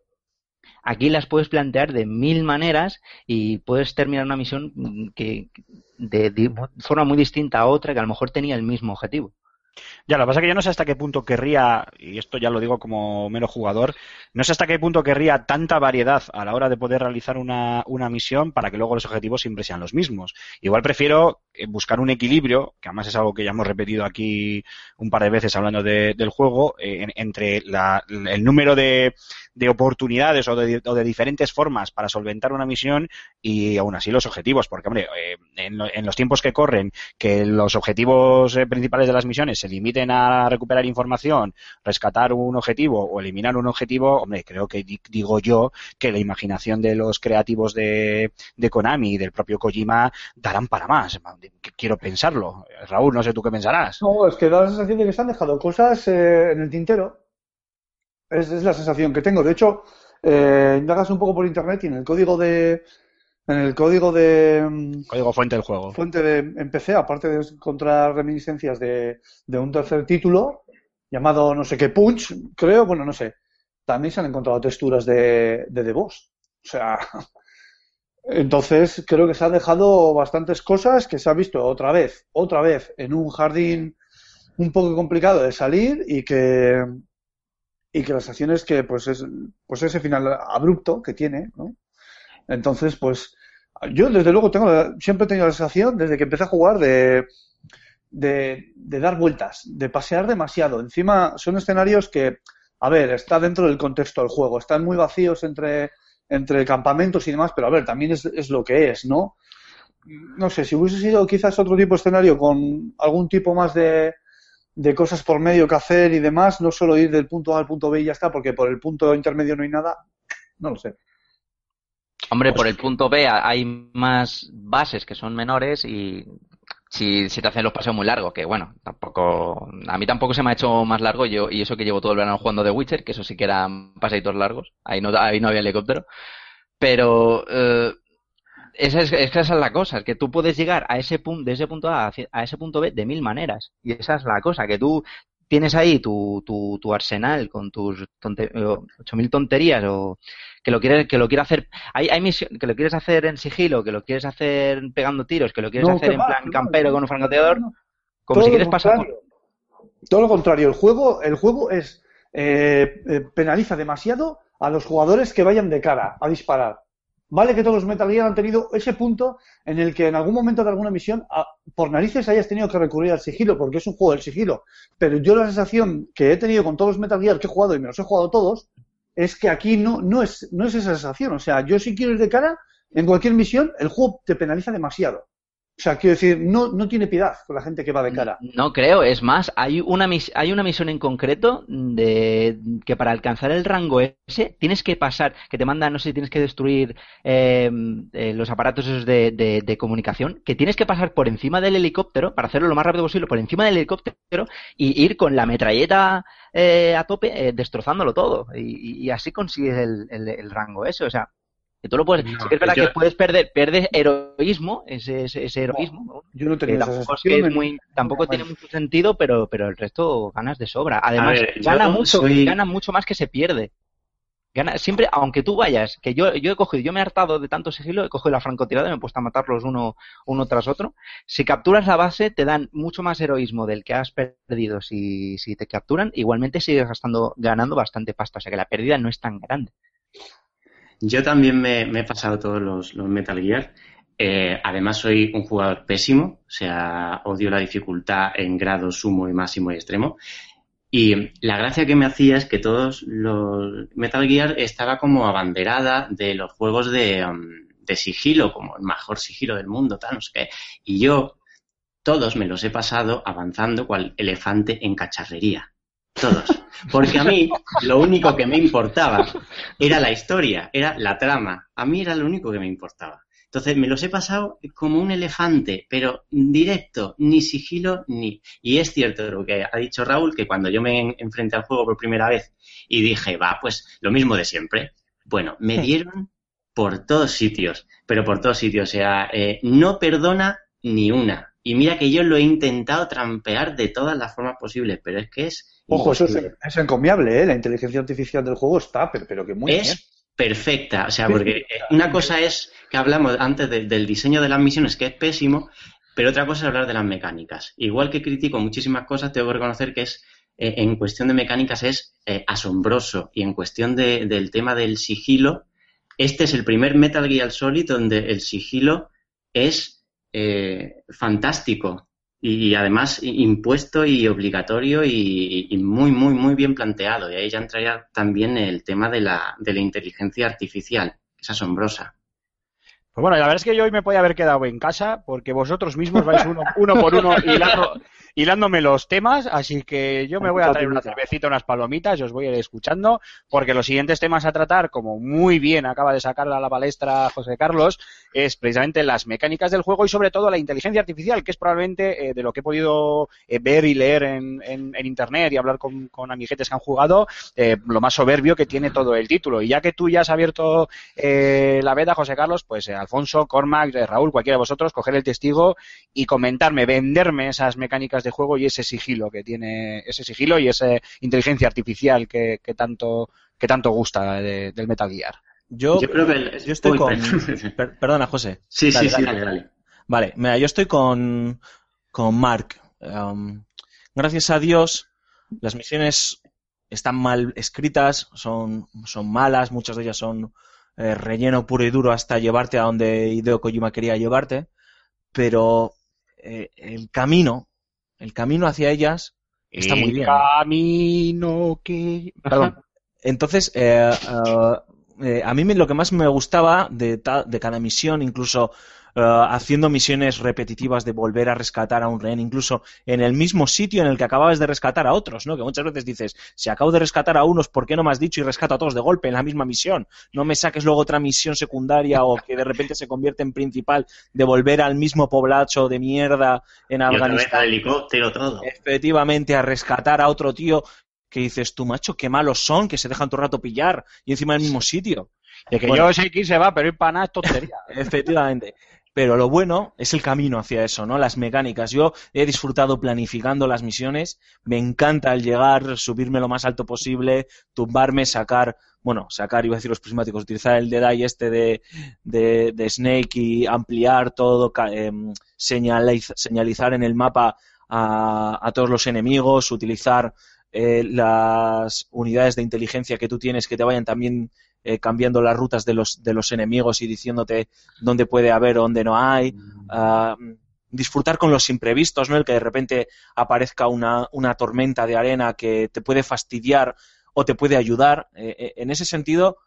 aquí las puedes plantear de mil maneras y puedes terminar una misión mm, que de, de forma muy distinta a otra que a lo mejor tenía el mismo objetivo. Ya, lo que pasa es que yo no sé hasta qué punto querría, y esto ya lo digo como mero jugador, no sé hasta qué punto querría tanta variedad a la hora de poder realizar una, una misión para que luego los objetivos siempre sean los mismos. Igual prefiero eh, buscar un equilibrio, que además es algo que ya hemos repetido aquí un par de veces hablando de- del juego, eh, en- entre la- el número de, de oportunidades o de, o de diferentes formas para solventar una misión y aún así los objetivos, porque hombre, eh, en, lo- en los tiempos que corren, que los objetivos eh, principales de las misiones se limiten a recuperar información, rescatar un objetivo o eliminar un objetivo, hombre, creo que di- digo yo que la imaginación de los creativos de, de Konami y del propio Kojima darán para más. Quiero pensarlo. Raúl, no sé tú qué pensarás. No, es que da la sensación de que se han dejado cosas eh, en el tintero. Es, es la sensación que tengo. De hecho, eh, indagas un poco por internet y en el código de. En el código de. mm, Código fuente del juego. fuente de en PC, aparte de encontrar reminiscencias de, de un tercer título llamado no sé qué Punch, creo, bueno, no sé. También se han encontrado texturas de, de The Boss. O sea, Entonces, creo que se han dejado bastantes cosas que se ha visto otra vez, otra vez, en un jardín un poco complicado de salir y que y que las acciones que pues es pues ese final abrupto que tiene, ¿no? Entonces, pues yo desde luego tengo siempre he tenido la sensación desde que empecé a jugar de de, de dar vueltas, de pasear demasiado. Encima son escenarios que, a ver, está dentro del contexto del juego, están muy vacíos entre entre campamentos y demás, pero a ver, también es, es lo que es, ¿no? No sé, si hubiese sido quizás otro tipo de escenario con algún tipo más de, de cosas por medio que hacer y demás, no solo ir del punto A al punto B y ya está, porque por el punto intermedio no hay nada, no lo sé. Hombre, por el punto B hay más bases que son menores y si, si te hacen los paseos muy largos, que bueno, tampoco, a mí tampoco se me ha hecho más largo yo, y eso que llevo todo el verano jugando de Witcher, que eso sí que eran paseitos largos, ahí no, ahí no había helicóptero, pero eh, esa es, esa es la cosa, es que tú puedes llegar a ese punto, de ese punto A a ese punto B de mil maneras, y esa es la cosa, que tú tienes ahí tu, tu, tu arsenal con tus tonte, ocho mil tonterías o que lo quieres que lo quieres hacer hay, hay misión, que lo quieres hacer en sigilo que lo quieres hacer pegando tiros que lo quieres No, hacer en va, plan campero con un francotirador no. como si quieres pasar. Todo lo contrario, el juego, el juego es eh, eh, penaliza demasiado a los jugadores que vayan de cara a disparar. Vale que todos los Metal Gear han tenido ese punto en el que en algún momento de alguna misión, por narices hayas tenido que recurrir al sigilo, porque es un juego del sigilo. Pero yo la sensación que he tenido con todos los Metal Gear que he jugado y me los he jugado todos, es que aquí no, no, es, no es esa sensación. O sea, yo si quiero ir de cara, en cualquier misión, el juego te penaliza demasiado. O sea, quiero decir, no, no tiene piedad con la gente que va de cara. No creo, es más, hay una, hay una misión en concreto de que para alcanzar el rango ese tienes que pasar, que te manda, no sé tienes que destruir eh, eh, los aparatos esos de, de- de comunicación, que tienes que pasar por encima del helicóptero, para hacerlo lo más rápido posible, por encima del helicóptero y ir con la metralleta eh, a tope eh, destrozándolo todo. Y, y así consigues el, el- el rango ese, o sea. Que tú lo puedes, No, sí que es verdad yo- que puedes perder, pierdes heroísmo, ese, ese, ese heroísmo, ¿no? Yo no que tenía esa tampoco, es que es muy, tampoco en- tiene mucho sentido, pero, pero el resto ganas de sobra. Además, ver, gana mucho, soy- gana mucho más que se pierde. Gana, siempre, aunque tú vayas, que yo, yo he cogido, yo me he hartado de tanto sigilo, he cogido la francotirada y me he puesto a matarlos uno, uno tras otro. Si capturas la base, te dan mucho más heroísmo del que has perdido si, si te capturan. Igualmente sigues gastando, ganando bastante pasta, o sea que la pérdida no es tan grande. Yo también me, he pasado todos los, los Metal Gear. Eh, además, soy un jugador pésimo, o sea, odio la dificultad en grado sumo y máximo y extremo. Y la gracia que me hacía es que todos los Metal Gear estaba como abanderada de los juegos de, um, de sigilo, como el mejor sigilo del mundo, tal, no sé qué. Y yo, todos me los he pasado avanzando cual elefante en cacharrería. Todos. Porque a mí lo único que me importaba era la historia, era la trama. A mí era lo único que me importaba. Entonces me los he pasado como un elefante, pero directo, ni sigilo, ni... Y es cierto lo que ha dicho Raúl, que cuando yo me en- enfrenté al juego por primera vez y dije, va, pues lo mismo de siempre. Bueno, me dieron por todos sitios, pero por todos sitios. O sea, eh, no perdona ni una. Y mira que yo lo he intentado trampear de todas las formas posibles, pero es que es... Ojo, eso es, encomiable, ¿eh? La inteligencia artificial del juego está, pero, pero que muy bien. es perfecta. O sea, porque eh, una cosa es que hablamos antes de- del diseño de las misiones, que es pésimo, pero otra cosa es hablar de las mecánicas. Igual que critico muchísimas cosas, tengo que reconocer que es, eh, en cuestión de mecánicas, es eh, asombroso. Y en cuestión de- del tema del sigilo, este es el primer Metal Gear Solid donde el sigilo es eh, fantástico. Y, y además impuesto y obligatorio y, y muy, muy, muy bien planteado. Y ahí ya entraría también el tema de la, de la inteligencia artificial, que es asombrosa. Pues bueno, la verdad es que yo hoy me podía haber quedado en casa porque vosotros mismos vais uno, uno por uno hilando, hilándome los temas, así que yo me voy a traer una cervecita, unas palomitas y os voy a ir escuchando porque los siguientes temas a tratar, como muy bien acaba de sacar a la palestra José Carlos, es precisamente las mecánicas del juego y sobre todo la inteligencia artificial, que es probablemente eh, de lo que he podido eh, ver y leer en, en- en internet y hablar con, con amiguetes que han jugado, eh, lo más soberbio que tiene todo el título. Y ya que tú ya has abierto eh, la veda, José Carlos, pues Alfonso, Cormac, Raúl, cualquiera de vosotros, coger el testigo y comentarme, venderme esas mecánicas de juego y ese sigilo que tiene, ese sigilo y esa inteligencia artificial que, que tanto que tanto gusta de- del Metal Gear. Yo, Yo creo que el- yo estoy Uy, con... per- perdona, José. Sí, Dale, sí, sí, dale. dale. Vale, mira, yo estoy con, con Mark. Um, gracias a Dios, las misiones están mal escritas, son, son malas, muchas de ellas son eh, relleno puro y duro hasta llevarte a donde Hideo Kojima quería llevarte, pero eh, el camino, el camino hacia ellas está muy El bien. Camino que. Perdón. Entonces, eh, eh, eh, a mí me- lo que más me gustaba de, ta- de cada misión, incluso eh, haciendo misiones repetitivas de volver a rescatar a un rehén, incluso en el mismo sitio en el que acababas de rescatar a otros, ¿no? Que muchas veces dices, si acabo de rescatar a unos, ¿por qué no me has dicho y rescato a todos de golpe en la misma misión? No me saques luego otra misión secundaria o que de repente se convierte en principal de volver al mismo poblacho de mierda en Y otra vez Afganistán al helicóptero, todo. efectivamente a rescatar a otro tío que dices tú, macho, qué malos son, que se dejan todo el rato pillar y encima en el mismo sitio. De que Bueno. yo sé que se va, pero ir para nada es tontería. Efectivamente. Pero lo bueno es el camino hacia eso, ¿no? Las mecánicas. Yo he disfrutado planificando las misiones. Me encanta el llegar, subirme lo más alto posible, tumbarme, sacar, bueno, sacar, iba a decir los prismáticos, utilizar el Deadeye este de, de, de Snake y ampliar todo, em, señaliz- señalizar en el mapa a, a todos los enemigos, utilizar eh, las unidades de inteligencia que tú tienes que te vayan también eh, cambiando las rutas de los, de los enemigos y diciéndote dónde puede haber o dónde no hay. Ah, disfrutar con los imprevistos, ¿no? El que de repente aparezca una, una tormenta de arena que te puede fastidiar o te puede ayudar. Eh, en ese sentido,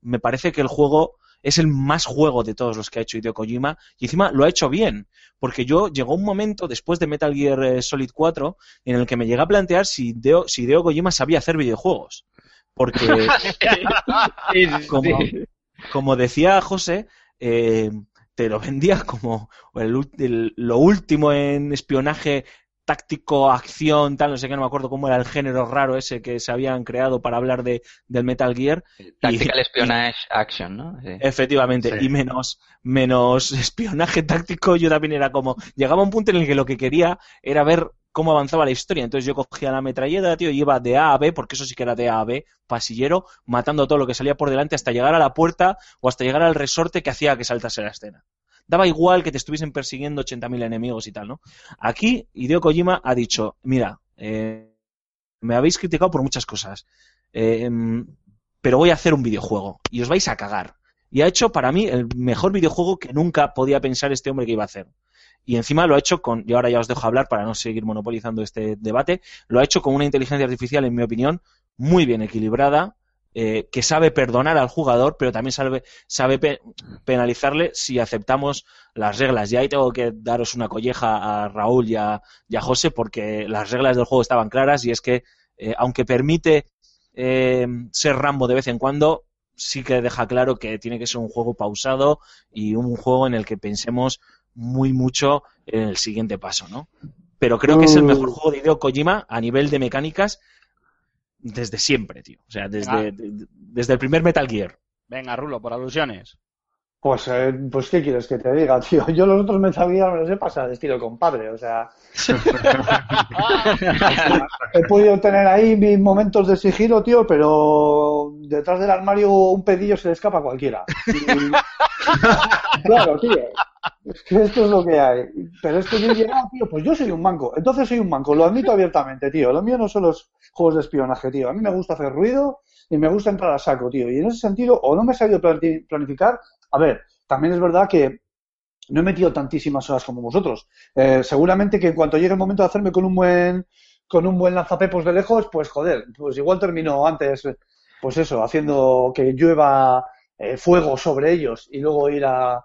me parece que el juego es el más juego de todos los que ha hecho Hideo Kojima y encima lo ha hecho bien, porque yo llegó un momento después de Metal Gear eh, Solid 4 en el que me llegué a plantear si Hideo, si Hideo Kojima sabía hacer videojuegos. Porque como, como decía José, eh, te lo vendía como el ul- el- lo último en espionaje táctico, acción, tal, no sé qué, no me acuerdo cómo era el género raro ese que se habían creado para hablar de, del Metal Gear. Tactical Y- Espionage Action, ¿no? Sí. Efectivamente, Sí. y menos, menos espionaje táctico, yo también era como, llegaba un punto en el que lo que quería era ver cómo avanzaba la historia. Entonces yo cogía la metralleta, tío, y iba de A a B, porque eso sí que era de A a B, pasillero, matando todo lo que salía por delante hasta llegar a la puerta o hasta llegar al resorte que hacía que saltase la escena. Daba igual que te estuviesen persiguiendo 80.000 enemigos y tal, ¿no? Aquí Hideo Kojima ha dicho, mira, eh, me habéis criticado por muchas cosas, eh, pero voy a hacer un videojuego y os vais a cagar. Y ha hecho para mí el mejor videojuego que nunca podía pensar este hombre que iba a hacer. Y encima lo ha hecho con, y ahora ya os dejo hablar para no seguir monopolizando este debate, lo ha hecho con una inteligencia artificial, en mi opinión, muy bien equilibrada, eh, que sabe perdonar al jugador, pero también sabe, sabe pe- penalizarle si aceptamos las reglas. Y ahí tengo que daros una colleja a Raúl y a, y a José, porque las reglas del juego estaban claras y es que, eh, aunque permite eh, ser Rambo de vez en cuando, sí que deja claro que tiene que ser un juego pausado y un juego en el que pensemos muy mucho en el siguiente paso, ¿no? Pero creo que es el mejor juego de Hideo Kojima a nivel de mecánicas desde siempre, tío. O sea, desde, de- desde el primer Metal Gear. Venga, Rulo, por alusiones. Pues, eh, pues, ¿qué quieres que te diga, tío? Yo los otros Metal Gear me los he pasado de estilo compadre, o sea... he podido tener ahí mis momentos de sigilo, tío, pero detrás del armario un pedillo se le escapa a cualquiera. Y- claro, tío. Es que esto es lo que hay. Pero es que yo he llegado, tío, pues yo soy un manco. Entonces soy un manco, lo admito abiertamente, tío. Lo mío no son los juegos de espionaje, tío. A mí me gusta hacer ruido y me gusta entrar a saco, tío. Y en ese sentido, o no me he sabido planificar. A ver, también es verdad que no he metido tantísimas horas como vosotros. Eh, seguramente que en cuanto llegue el momento de hacerme con un buen con un buen lanzapepos de lejos, pues joder, pues igual termino antes, pues eso, haciendo que llueva eh, fuego sobre ellos y luego ir a, a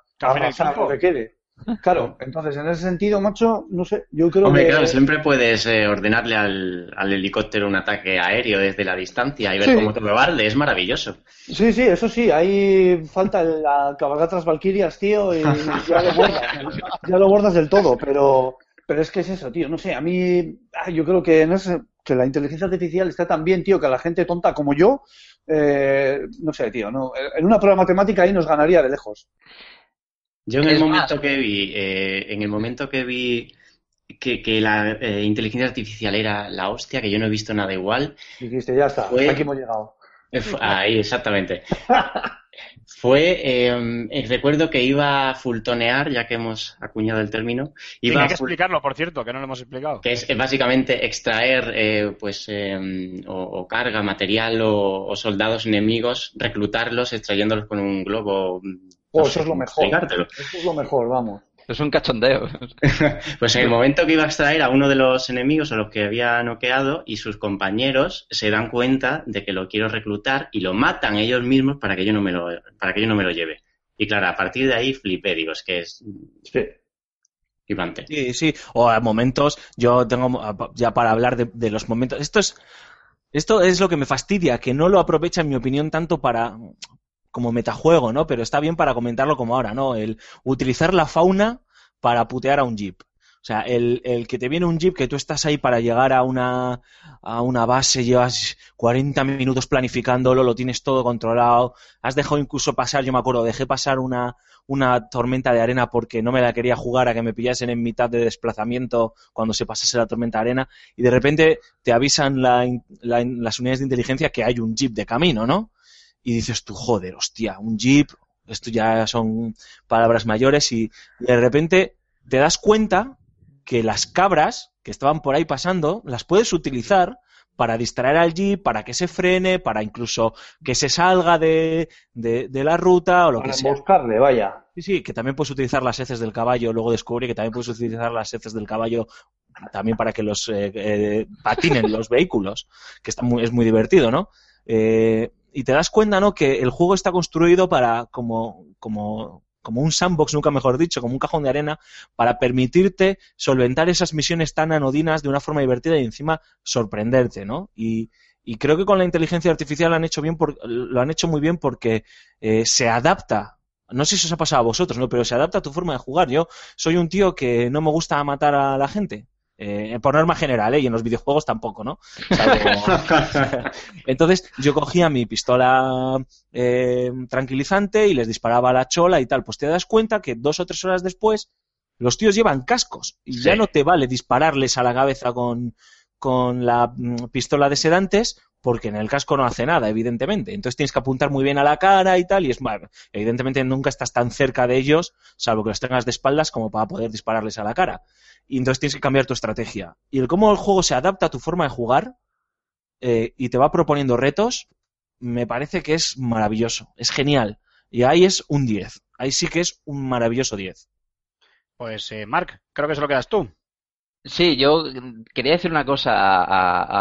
campo. lo que quede. Claro, entonces en ese sentido, macho, no sé, yo creo Hombre, que... claro, siempre puedes eh, ordenarle al, al helicóptero un ataque aéreo desde la distancia y ver Sí. cómo te barde, es maravilloso. Sí, sí, eso sí, ahí falta la cabalgata las Valquirias, tío, y ya lo bordas, ya lo bordas del todo, pero, pero es que es eso, tío, no sé, a mí, ah, yo creo que, en ese- que la inteligencia artificial está tan bien, tío, que a la gente tonta como yo, eh, no sé, tío, no, en una prueba matemática ahí nos ganaría de lejos. Yo en Es el más- momento que vi, eh, en el momento que vi que, que la eh, inteligencia artificial era la hostia, que yo no he visto nada igual, Dijiste, ya está, Fue- aquí hemos llegado. Ahí, exactamente. Fue, eh, recuerdo que iba a fultonear, ya que hemos acuñado el término. Iba hay que explicarlo, por cierto, que no lo hemos explicado. Que es básicamente extraer eh, pues em, o, carga, material o, soldados enemigos, reclutarlos extrayéndolos con un globo. Oh, eso es lo mejor. Eso es lo mejor, vamos. Es un cachondeo. pues en el momento que iba a extraer a uno de los enemigos a los que había noqueado y sus compañeros se dan cuenta de que lo quiero reclutar y lo matan ellos mismos para que yo no me lo, para que yo no me lo lleve. Y claro, a partir de ahí flipé, digo, es que es... Sí. Sí, sí. O a momentos, yo tengo ya para hablar de, de los momentos. Esto es, esto es lo que me fastidia, que no lo aprovecha, en mi opinión, tanto para, como metajuego, ¿no? Pero está bien para comentarlo como ahora, ¿no? El utilizar la fauna para putear a un jeep. O sea, el, el, que te viene un jeep, que tú estás ahí para llegar a una, a una base, llevas 40 minutos planificándolo, lo tienes todo controlado, has dejado incluso pasar, yo me acuerdo, dejé pasar una, una tormenta de arena porque no me la quería jugar a que me pillasen en mitad de desplazamiento cuando se pasase la tormenta de arena y de repente te avisan la, las unidades de inteligencia que hay un jeep de camino, ¿no? Y dices tú, joder, hostia, un jeep, esto ya son palabras mayores y de repente te das cuenta que las cabras que estaban por ahí pasando las puedes utilizar para distraer al jeep, para que se frene, para incluso que se salga de, de, la ruta o lo que sea. buscarle, vaya. Sí, sí, que también puedes utilizar las heces del caballo. Luego descubrí que también puedes utilizar las heces del caballo también para que los eh, eh, patinen los vehículos, que está muy, es muy divertido, ¿no? Eh, y te das cuenta, ¿no? Que el juego está construido para, como, como, como un sandbox, nunca mejor dicho, como un cajón de arena, para permitirte solventar esas misiones tan anodinas de una forma divertida y encima sorprenderte, ¿no? Y, y creo que con la inteligencia artificial lo han hecho bien por, lo han hecho muy bien porque eh, se adapta no sé si os ha pasado a vosotros, ¿no? Pero se adapta a tu forma de jugar. Yo soy un tío que no me gusta matar a la gente. Eh, por norma general, ¿eh? y en los videojuegos tampoco, ¿no? Entonces yo cogía mi pistola eh, tranquilizante y les disparaba a la chola y tal. Pues te das cuenta que dos o tres horas después los tíos llevan cascos y ya no te vale dispararles a la cabeza con, con la mm, pistola de sedantes porque en el casco no hace nada, evidentemente. Entonces tienes que apuntar muy bien a la cara y tal, y es bueno, evidentemente nunca estás tan cerca de ellos, salvo que los tengas de espaldas como para poder dispararles a la cara y entonces tienes que cambiar tu estrategia. Y el cómo el juego se adapta a tu forma de jugar eh, y te va proponiendo retos, me parece que es maravilloso, es genial. Y ahí es un 10, ahí sí que es un maravilloso 10. Pues, eh, Marc, creo que es lo que das tú. Sí, yo quería decir una cosa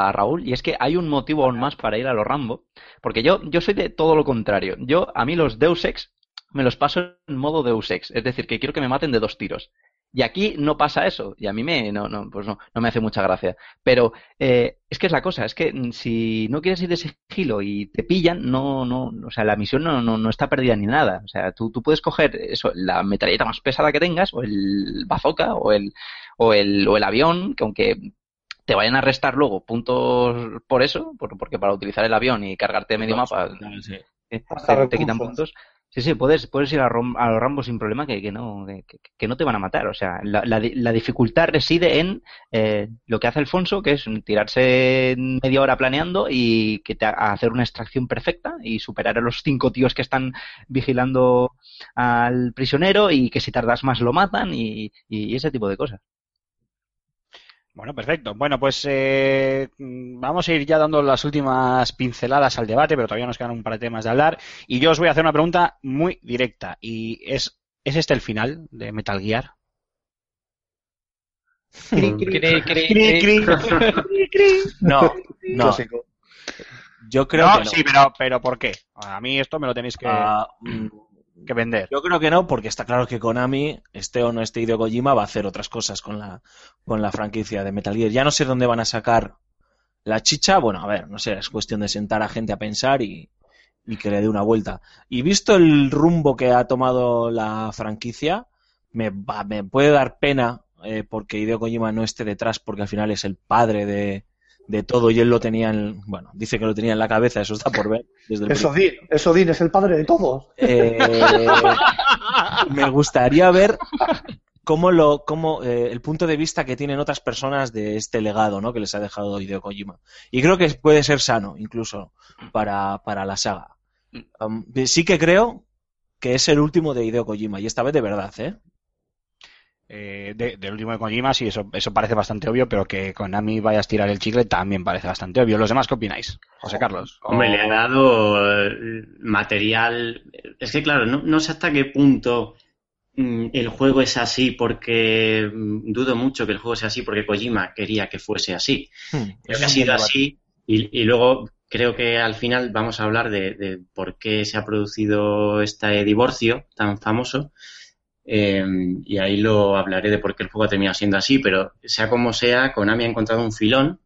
a, Raúl, y es que hay un motivo aún más para ir a los Rambo, porque yo, yo soy de todo lo contrario. Yo, a mí los Deus Ex me los paso en modo Deus Ex, es decir, que quiero que me maten de dos tiros. Y aquí no pasa eso, y a mí me, no, no, pues no, no me hace mucha gracia. Pero eh, es que es la cosa, es que si no quieres ir de sigilo y te pillan, no, no, o sea, la misión no, no, no está perdida ni nada. O sea, tú, tú puedes coger eso, la metralleta más pesada que tengas, o el bazooka, o el, o el, o el avión, que aunque te vayan a restar luego puntos por eso, porque para utilizar el avión y cargarte medio mapa, eh, te quitan puntos. Sí, sí, puedes, puedes ir a, a los Rambos sin problema que, que no, que, no te van a matar. O sea, la, dificultad reside en eh, lo que hace Alfonso, que es tirarse media hora planeando y que te, hacer una extracción perfecta y superar a los cinco tíos que están vigilando al prisionero y que si tardas más lo matan y ese tipo de cosas. Bueno, perfecto. Bueno, pues eh, vamos a ir ya dando las últimas pinceladas al debate, pero todavía nos quedan un par de temas de hablar. Y yo os voy a hacer una pregunta muy directa. ¿Y es, ¿es este el final de Metal Gear? No, no. Yo creo que no. Sí, pero, pero ¿por qué? A mí esto me lo tenéis que... Ah, mm, que vender. Yo creo que no, porque está claro que Konami, este o no este Hideo Kojima, va a hacer otras cosas con la, con la franquicia de Metal Gear. Ya no sé dónde van a sacar la chicha. Bueno, a ver, no sé, es cuestión de sentar a gente a pensar y, y que le dé una vuelta. Y visto el rumbo que ha tomado la franquicia, me, me puede dar pena eh, porque Hideo Kojima no esté detrás, porque al final es el padre de, de todo y él lo tenía en, bueno, dice que lo tenía en la cabeza, eso está por ver. Desde el eso, Din, eso es el padre de todos. Eh, me gustaría ver cómo lo, cómo, eh, el punto de vista que tienen otras personas de este legado, ¿no? Que les ha dejado Hideo Kojima. Y creo que puede ser sano, incluso, para, para la saga. Um, sí que creo que es el último de Hideo Kojima, y esta vez de verdad, ¿eh? Eh, de- del último de Kojima, sí, eso, eso parece bastante obvio, pero que Konami vaya a estirar el chicle también parece bastante obvio. ¿Los demás qué opináis? José Carlos. Hombre, O- le ha dado eh, material. Es que, claro, no, no sé hasta qué punto mm, el juego es así porque. mm, Dudo mucho que el juego sea así porque Kojima quería que fuese así. Hmm, Creo que ha sido así y, y luego creo que al final vamos a hablar de, de por qué se ha producido este divorcio tan famoso. Eh, y ahí lo hablaré de por qué el juego ha terminado siendo así, pero sea como sea, Konami ha encontrado un filón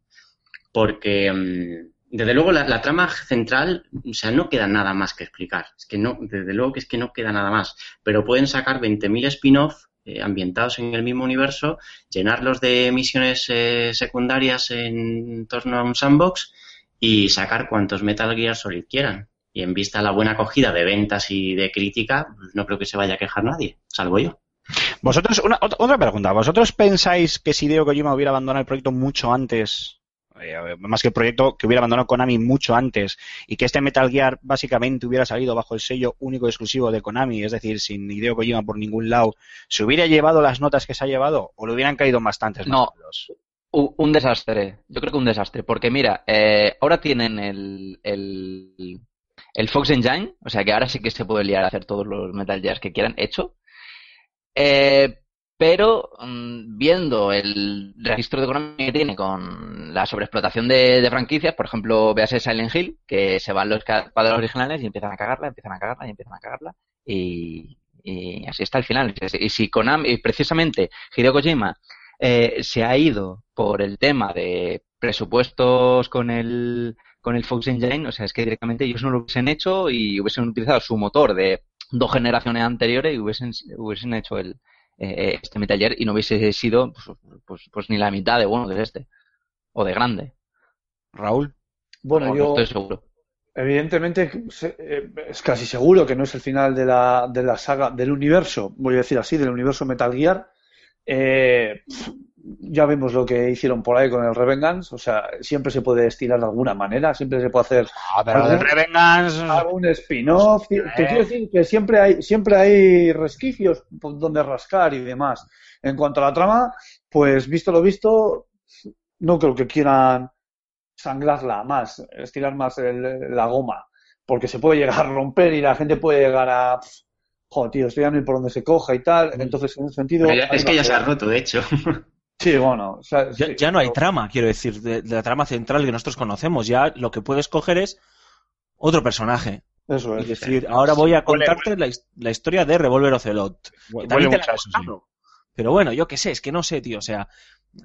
porque, mm, desde luego, la, la trama central, o sea, no queda nada más que explicar. Es que no, desde luego que es que no queda nada más. Pero pueden sacar 20.000 spin-off eh, ambientados en el mismo universo, llenarlos de misiones eh, secundarias en torno a un sandbox y sacar cuantos Metal Gear Solid quieran. Y en vista a la buena acogida de ventas y de crítica, pues no creo que se vaya a quejar nadie, salvo yo. Vosotros, una, ot- otra pregunta. ¿Vosotros pensáis que si Hideo Kojima hubiera abandonado el proyecto mucho antes, eh, más que el proyecto, que hubiera abandonado Konami mucho antes, y que este Metal Gear básicamente hubiera salido bajo el sello único y exclusivo de Konami, es decir, sin Hideo Kojima por ningún lado, ¿se hubiera llevado las notas que se ha llevado o le hubieran caído bastantes No. Un desastre, yo creo que un desastre, porque mira, eh, ahora tienen el, el, el Fox Engine, o sea que ahora sí que se puede liar a hacer todos los Metal Gears que quieran hecho, Eh, pero mm, viendo el registro de Konami que tiene con la sobreexplotación de, franquicias, por ejemplo, véase Silent Hill, que se van los cuadros originales y empiezan a cagarla, empiezan a cagarla y empiezan a cagarla, y, así está el final. Y si Konami, precisamente Hideo Kojima eh, se ha ido por el tema de presupuestos con el, con el Fox Engine, o sea, es que directamente ellos no lo hubiesen hecho y hubiesen utilizado su motor de dos generaciones anteriores y hubiesen, hubiesen hecho el, eh, este Metal Gear y no hubiese sido pues, pues, pues ni la mitad de bueno de este o de grande. Raúl. Bueno, No, yo estoy seguro. evidentemente eh, es casi seguro que no es el final de la, de la saga, del universo, voy a decir así, del universo Metal Gear. Eh, ya vemos lo que hicieron por ahí con el Revengeance, o sea, siempre se puede estirar de alguna manera, siempre se puede hacer Ah, pero ¿Algún- Revengeance... algún spin-off. Te Eh. quiero decir que siempre hay, siempre hay resquicios por donde rascar y demás. En cuanto a la trama, pues visto lo visto, no creo que quieran sangrarla más, estirar más el- la goma, porque se puede llegar a romper y la gente puede llegar a. Joder, tío, esto ya no hay por dónde se coja y tal. Entonces, en ese sentido. Ya- es que ya se ha roto, de hecho. Sí, bueno. o sea, Ya, sí, ya no hay pero- trama, quiero decir, de, de la trama central que nosotros conocemos. Ya lo que puedes coger es otro personaje. Eso Es es. decir, ahora voy a Huele- contarte la, his- la historia de Revolver Ocelot. que también te la eso, sí. Pero bueno, yo qué sé, es que no sé, tío. O sea,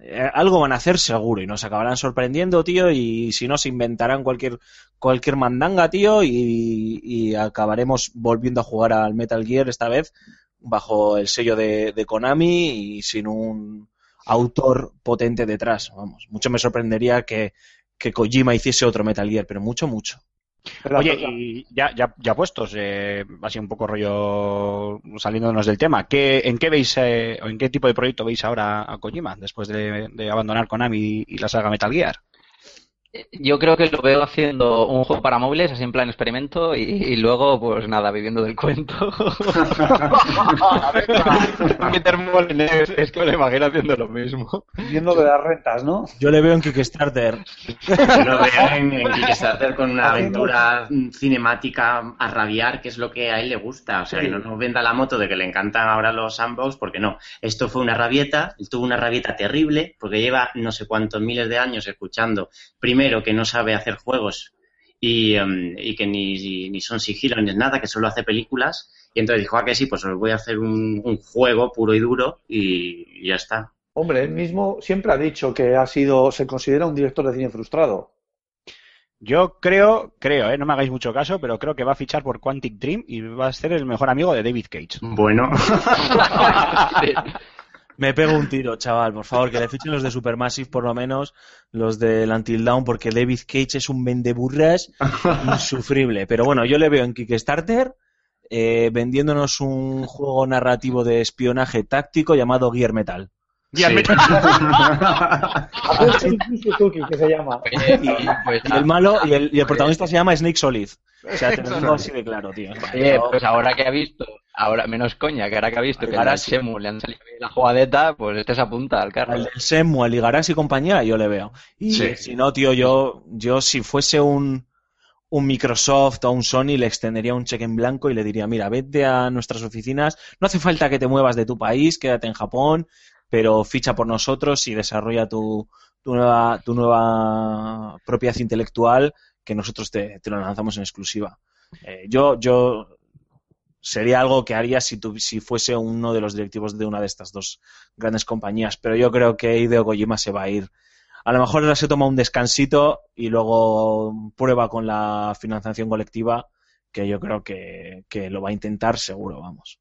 eh, algo van a hacer seguro y nos acabarán sorprendiendo, tío. Y si no, se inventarán cualquier, cualquier mandanga, tío. Y, y acabaremos volviendo a jugar al Metal Gear esta vez bajo el sello de, de Konami y sin un autor potente detrás. Vamos, mucho me sorprendería que, que Kojima hiciese otro Metal Gear, pero mucho, mucho. Pero Oye, y ya, ya, ya puestos, eh, así un poco rollo saliéndonos del tema, ¿qué, ¿en qué veis eh, o en qué tipo de proyecto veis ahora a Kojima después de, de abandonar Konami y la saga Metal Gear? Yo creo que lo veo haciendo un juego para móviles, así en plan experimento, y, y luego, pues nada, viviendo del cuento. Peter Molyneux, es que me lo imagino haciendo lo mismo. Viendo de las rentas, ¿no? Yo le veo en Kickstarter. Yo lo veo en, en Kickstarter con una aventura cinemática a rabiar, que es lo que a él le gusta. O sea, Sí. que no nos venda la moto de que le encantan ahora los sandbox, porque no. Esto fue una rabieta, él tuvo una rabieta terrible, porque lleva no sé cuántos miles de años escuchando, primero, que no sabe hacer juegos y, em, y que ni, ni son sigilo ni es nada, que solo hace películas. Y entonces dijo, ah, que sí, pues os voy a hacer un, un juego puro y duro y, y ya está. Hombre, él mismo siempre ha dicho que ha sido, se considera un director de cine frustrado. Yo creo, creo, eh, no me hagáis mucho caso, pero creo que va a fichar por Quantic Dream y va a ser el mejor amigo de David Cage. Bueno. Me pego un tiro, chaval, por favor, que le fichen los de Supermassive, por lo menos, los del Until Dawn, porque David Cage es un vendeburras insufrible. Pero bueno, yo le veo en Kickstarter eh, vendiéndonos un juego narrativo de espionaje táctico llamado Gear Metal. Gear Sí. Metal. que se llama. Y, Pues, y el malo, y el, y el protagonista se llama Snake Solid. O sea, te lo digo así de claro, tío. Oye, pues ahora que ha visto, ahora menos coña, que ahora que ha visto que Ahora sí. Semu le han salido bien la jugadeta, pues este se apunta al carro. Del Semu, al Ligarás y compañía, yo le veo. Y Sí. si no, tío, yo, yo si fuese un, un Microsoft o un Sony, le extendería un cheque en blanco y le diría, mira, vete a nuestras oficinas, no hace falta que te muevas de tu país, quédate en Japón, pero ficha por nosotros y desarrolla tu, tu nueva, tu nueva propiedad intelectual que nosotros te, lo lanzamos en exclusiva. Eh, yo, yo sería algo que haría si, tu- si fuese uno de los directivos de una de estas dos grandes compañías, pero yo creo que Hideo Kojima se va a ir. A lo mejor ahora se toma un descansito y luego prueba con la financiación colectiva, que yo creo que, que lo va a intentar seguro, vamos.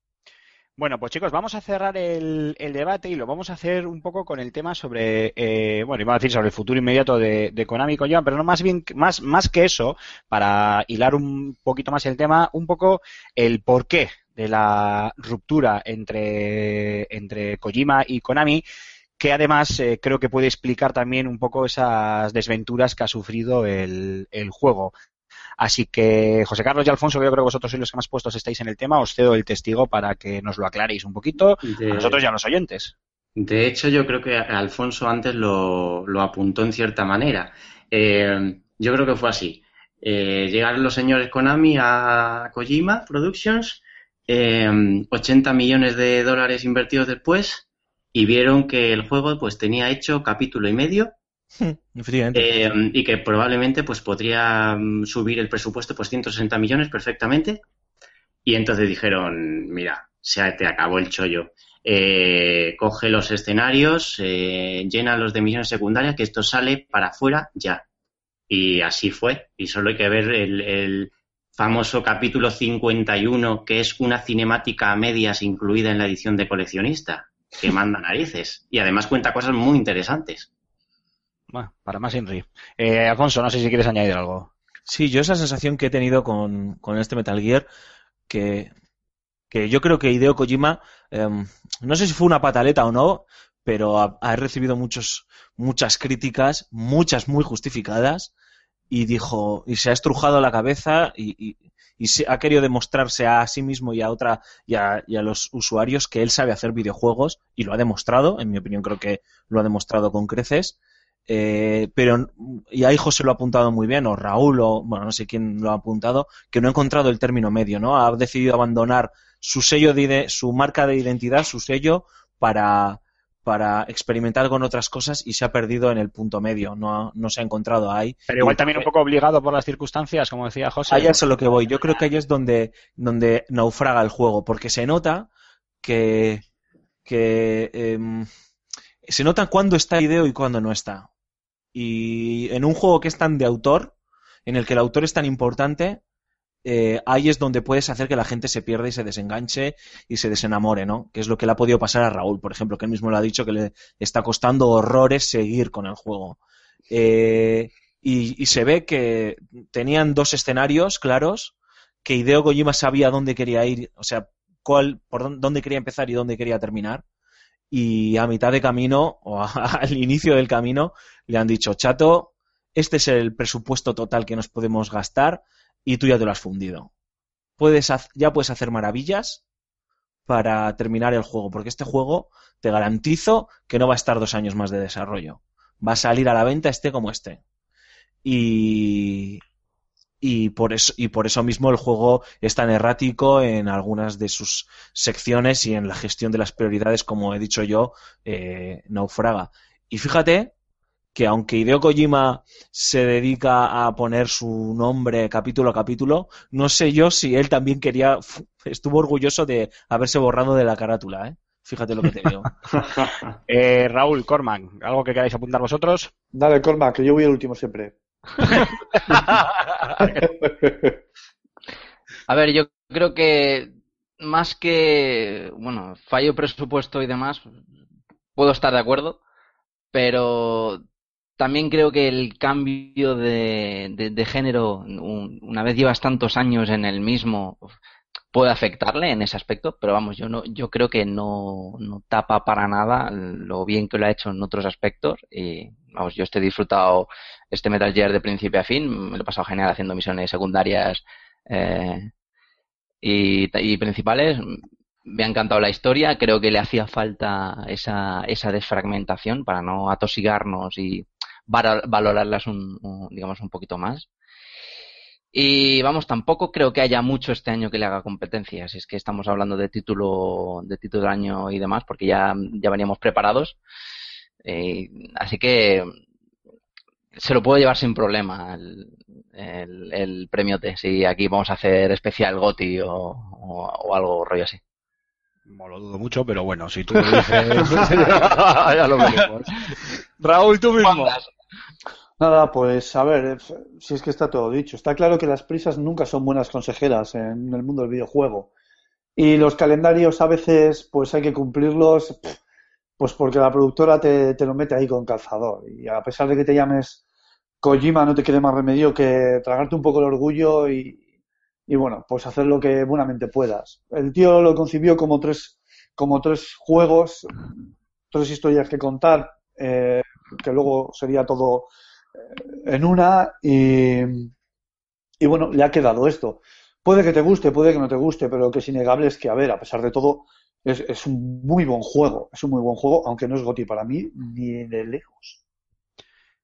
Bueno, pues chicos, vamos a cerrar el, debate y lo vamos a hacer un poco con el tema sobre, eh, bueno, iba a decir sobre el futuro inmediato de, Konami y Kojima, pero no más bien, más, más que eso, para hilar un poquito más el tema, un poco el porqué de la ruptura entre, entre Kojima y Konami, que además eh, creo que puede explicar también un poco esas desventuras que ha sufrido el juego. Así que, José Carlos y Alfonso, que yo creo que vosotros sois los que más puestos estáis en el tema, os cedo el testigo para que nos lo aclaréis un poquito De- a nosotros y a los oyentes. De hecho, yo creo que Alfonso antes lo, lo apuntó en cierta manera. Eh, yo creo que fue así. Eh, llegaron los señores Konami a Kojima Productions, eh, 80 millones de dólares invertidos después, y vieron que el juego pues tenía hecho capítulo y medio. eh, y que probablemente pues podría mm, subir el presupuesto pues 160 millones perfectamente. Y entonces dijeron, mira, se te acabó el chollo. Eh, coge los escenarios, eh, llénalos de misiones secundarias, que esto sale para afuera ya. Y así fue. Y solo hay que ver el, el famoso capítulo 51, que es una cinemática a medias incluida en la edición de coleccionista, que manda narices. Y además cuenta cosas muy interesantes. Bueno, para más Inri. Eh, Alfonso, no sé si quieres añadir algo. Sí, yo esa sensación que he tenido con, con este Metal Gear, que, que yo creo que Hideo Kojima, em, no sé si fue una pataleta o no, pero ha, recibido muchos, muchas críticas, muchas muy justificadas, y dijo, y se ha estrujado la cabeza y, y- y ha querido demostrarse a sí mismo y a otra y a, y a los usuarios que él sabe hacer videojuegos y lo ha demostrado, en mi opinión creo que lo ha demostrado con creces. Eh, pero, y ahí José lo ha apuntado muy bien, o Raúl, o bueno, no sé quién lo ha apuntado, que no ha encontrado el término medio, ¿no? Ha decidido abandonar su sello de, su marca de identidad, su sello, para, para experimentar con otras cosas y se ha perdido en el punto medio, no, ha- no se ha encontrado ahí. Pero igual también un poco obligado por las circunstancias, como decía José. Ahí es a lo que voy. Yo creo que ahí es donde, donde naufraga el juego, porque se nota que, que em, se nota cuándo está Ideo y cuándo no está. Y en un juego que es tan de autor, en el que el autor es tan importante, eh, ahí es donde puedes hacer que la gente se pierda y se desenganche y se desenamore, ¿no? Que es lo que le ha podido pasar a Raúl, por ejemplo, que él mismo lo ha dicho que le está costando horrores seguir con el juego. Eh, y, se ve que tenían dos escenarios claros, que Hideo Kojima sabía dónde quería ir, o sea, cuál, por dónde quería empezar y dónde quería terminar. Y a mitad de camino, o al inicio del camino, le han dicho, chato, este es el presupuesto total que nos podemos gastar y tú ya te lo has fundido. Puedes, ya puedes hacer maravillas para terminar el juego, porque este juego te garantizo que no va a estar dos años más de desarrollo. Va a salir a la venta esté como esté. Y, y por eso y por eso mismo el juego es tan errático en algunas de sus secciones y en la gestión de las prioridades como he dicho yo eh, naufraga y fíjate que aunque Hideo Kojima se dedica a poner su nombre capítulo a capítulo no sé yo si él también quería estuvo orgulloso de haberse borrado de la carátula ¿eh? fíjate lo que te digo Eh, Raúl, Corman, ¿algo que queráis apuntar vosotros? Dale, Cormac, que yo voy el último siempre. A ver, yo creo que más que, bueno, fallo presupuesto y demás, puedo estar de acuerdo, pero también creo que el cambio de, de- género, un- una vez llevas tantos años en el mismo, puede afectarle en ese aspecto, pero vamos, yo no, yo creo que no, no tapa para nada lo bien que lo ha hecho en otros aspectos y vamos, yo estoy disfrutado este Metal Gear de principio a fin, me lo he pasado genial haciendo misiones secundarias eh, y, y principales. Me ha encantado la historia, creo que le hacía falta esa, esa desfragmentación para no atosigarnos y valorarlas un, digamos un poquito más. Y vamos, tampoco creo que haya mucho este año que le haga competencia, si es que estamos hablando de título, de título del año y demás, porque ya, ya veníamos preparados. Eh, así que se lo puedo llevar sin problema el, el, premio T, si aquí vamos a hacer especial GOTI o, o, algo rollo así. No lo dudo mucho, pero bueno, si tú lo dices, ya lo veremos. Raúl, tú mismo. Nada, pues a ver, si es que está todo dicho. Está claro que las prisas nunca son buenas consejeras en el mundo del videojuego. Y los calendarios a veces, pues hay que cumplirlos, pues porque la productora te, te lo mete ahí con calzador. Y a pesar de que te llames Kojima, no te quede más remedio que tragarte un poco el orgullo y, y bueno, pues hacer lo que buenamente puedas. El tío lo concibió como tres, como tres juegos, tres historias que contar, eh, que luego sería todo en una y, y bueno, le ha quedado esto. Puede que te guste, puede que no te guste, pero lo que es innegable es que, a ver, a pesar de todo, es, es un muy buen juego. Es un muy buen juego, aunque no es Goti para mí ni de lejos.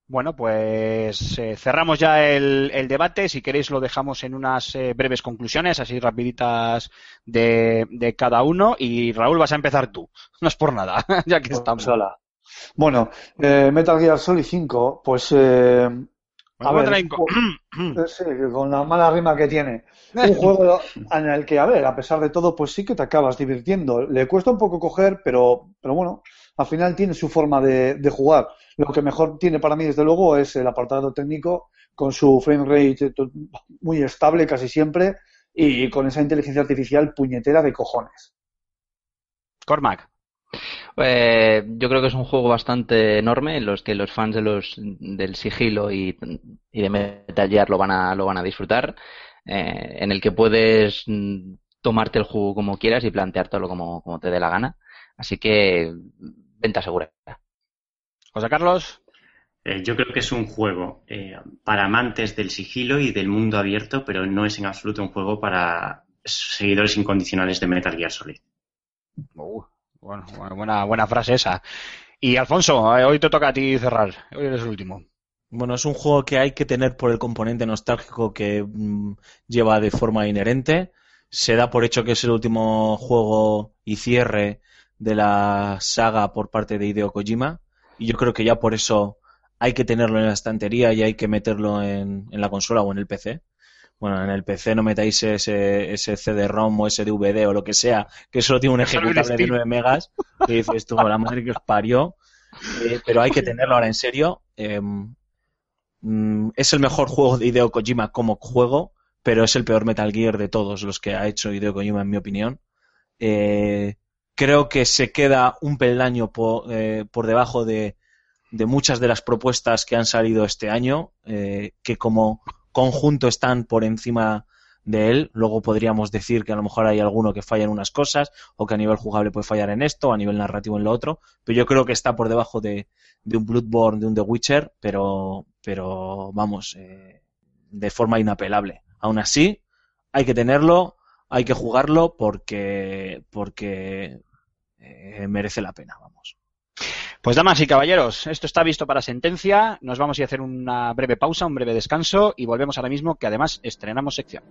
Bueno, pues eh, cerramos ya el, el, debate. Si queréis lo dejamos en unas eh, breves conclusiones, así rapiditas de, de, cada uno. Y Raúl, vas a empezar tú. No es por nada, ya que pues estamos. Bueno, eh, Metal Gear Solid 5, pues... Eh, a ver, eh, con la mala rima que tiene. Un juego en el que, a ver, a pesar de todo, pues sí que te acabas divirtiendo. Le cuesta un poco coger, pero, pero bueno, al final tiene su forma de, de jugar. Lo que mejor tiene para mí, desde luego, es el apartado técnico, con su frame rate muy estable casi siempre y con esa inteligencia artificial puñetera de cojones. Cormac. Eh, yo creo que es un juego bastante enorme en los que los fans de los del sigilo y, de Metal Gear lo van a lo van a disfrutar eh, en el que puedes mm, tomarte el juego como quieras y planteártelo como, como te dé la gana. Así que venta segura. José Carlos. Eh, yo creo que es un juego eh, para amantes del sigilo y del mundo abierto pero no es en absoluto un juego para seguidores incondicionales de Metal Gear Solid. Uh. Bueno, buena, buena frase esa. Y Alfonso, eh, hoy te toca a ti cerrar. Hoy eres el último. Bueno, es un juego que hay que tener por el componente nostálgico que mm, lleva de forma inherente. Se da por hecho que es el último juego y cierre de la saga por parte de Hideo Kojima. Y yo creo que ya por eso hay que tenerlo en la estantería y hay que meterlo en, en la consola o en el PC bueno, en el PC no metáis ese, ese CD-ROM o ese DVD o lo que sea, que solo tiene un ejecutable de 9 megas, que dices tú, la madre que os parió, eh, pero hay que tenerlo ahora en serio. Em, mm, es el mejor juego de Hideo Kojima como juego, pero es el peor Metal Gear de todos los que ha hecho Hideo Kojima, en mi opinión. Eh, creo que se queda un peldaño por, eh, por debajo de, de, muchas de las propuestas que han salido este año, que como conjunto están por encima de él. Luego podríamos decir que a lo mejor hay alguno que falla en unas cosas o que a nivel jugable puede fallar en esto, a nivel narrativo en lo otro, pero yo creo que está por debajo de, un Bloodborne, de un The Witcher, pero, pero vamos, eh, de forma inapelable. Aún así, hay que tenerlo, hay que jugarlo porque, porque eh, merece la pena, vamos. Pues damas y caballeros, esto está visto para sentencia. Nos vamos a hacer una breve pausa, un breve descanso y volvemos ahora mismo que además estrenamos sección.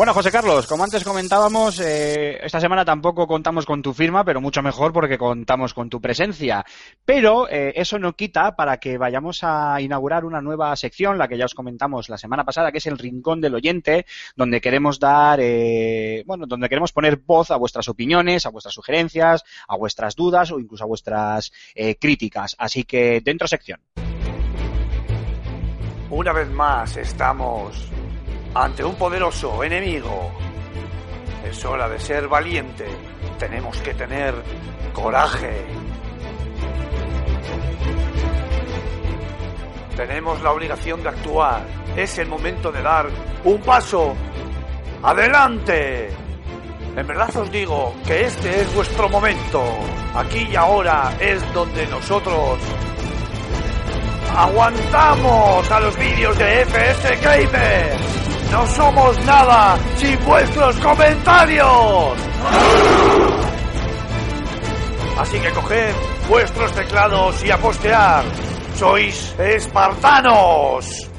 Bueno, José Carlos, como antes comentábamos, eh, esta semana tampoco contamos con tu firma, pero mucho mejor porque contamos con tu presencia. Pero eh, eso no quita para que vayamos a inaugurar una nueva sección, la que ya os comentamos la semana pasada, que es el Rincón del Oyente, donde queremos dar, eh, bueno, donde queremos poner voz a vuestras opiniones, a vuestras sugerencias, a vuestras dudas o incluso a vuestras críticas. Así que dentro sección. Una vez más estamos ante un poderoso enemigo. Es hora de ser valiente. Tenemos que tener coraje. Tenemos la obligación de actuar. Es el momento de dar un paso adelante. En verdad os digo que este es vuestro momento. Aquí y ahora es donde nosotros aguantamos a los vídeos de FS Gamer. No somos nada sin vuestros comentarios. Así que coged vuestros teclados y a. Sois espartanos.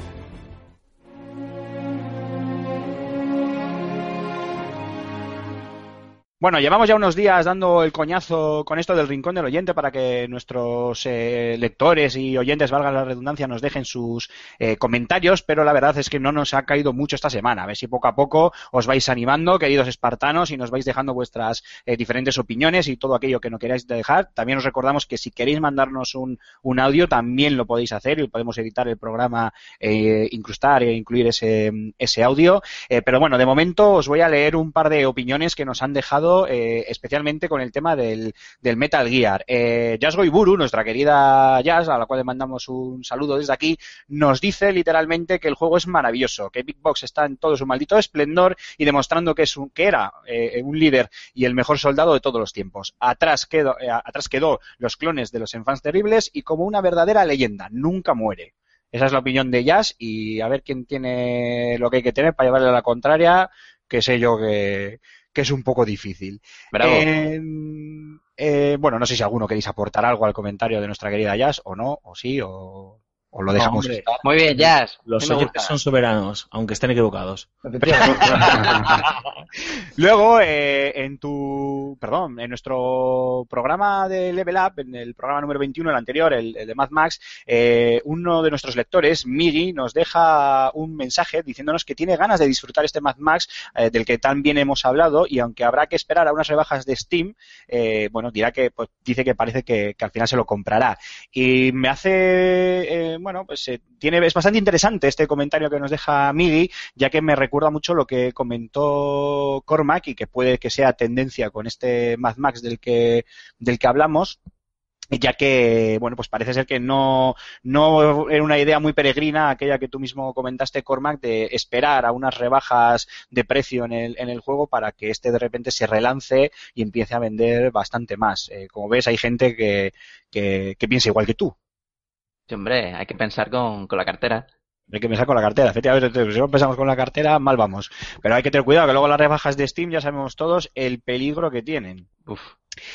Bueno, llevamos ya unos días dando el coñazo con esto del rincón del oyente para que nuestros eh, lectores y oyentes, valga la redundancia, nos dejen sus eh, comentarios, pero la verdad es que no nos ha caído mucho esta semana. A ver si poco a poco os vais animando, queridos espartanos, y nos vais dejando vuestras eh, diferentes opiniones y todo aquello que no queráis dejar. También os recordamos que si queréis mandarnos un, un audio, también lo podéis hacer y podemos editar el programa, incrustar e incluir ese, ese audio. pero bueno, de momento os voy a leer un par de opiniones que nos han dejado eh, especialmente con el tema del, Metal Gear. Eh, Jazz Goiburu, nuestra querida Jazz, a la cual le mandamos un saludo desde aquí, nos dice literalmente que el juego es maravilloso, que Big Box está en todo su maldito esplendor y demostrando que, es un, que era eh, un líder y el mejor soldado de todos los tiempos. Atrás quedó, atrás quedó los clones de los Enfants Terribles y como una verdadera leyenda, nunca muere. Esa es la opinión de Jazz y a ver quién tiene lo que hay que tener para llevarle a la contraria, que sé yo que, que es un poco difícil. Em, eh, bueno, no sé si alguno queréis aportar algo al comentario de nuestra querida Jazz, o no, o sí, o, o lo dejamos Muy bien, Jazz. Los oyentes son soberanos, aunque estén equivocados. Luego, eh, en tu, perdón, en nuestro programa de Level Up, en el programa número 21, el anterior, el, de Mad Max, eh, uno de nuestros lectores, Miri, nos deja un mensaje diciéndonos que tiene ganas de disfrutar este Mad Max eh, del que tan bien hemos hablado y aunque habrá que esperar a unas rebajas de Steam, bueno, dirá que, pues, dice que parece que, que, al final se lo comprará. Y me hace bueno, pues eh, tiene, es bastante interesante este comentario que nos deja Migi, ya que me recuerda mucho lo que comentó Cormac y que puede que sea tendencia con este Mad Max del que, del que hablamos ya que, bueno, pues parece ser que no, no era una idea muy peregrina aquella que tú mismo comentaste, Cormac, de esperar a unas rebajas de precio en el, en el juego para que este de repente se relance y empiece a vender bastante más. Eh, como ves, hay gente que, que, que piensa igual que tú hombre, hay que pensar con, con la cartera. Hay que pensar con la cartera. Efectivamente, si no pensamos con la cartera, mal vamos. Pero hay que tener cuidado, que luego las rebajas de Steam ya sabemos todos el peligro que tienen. Uf.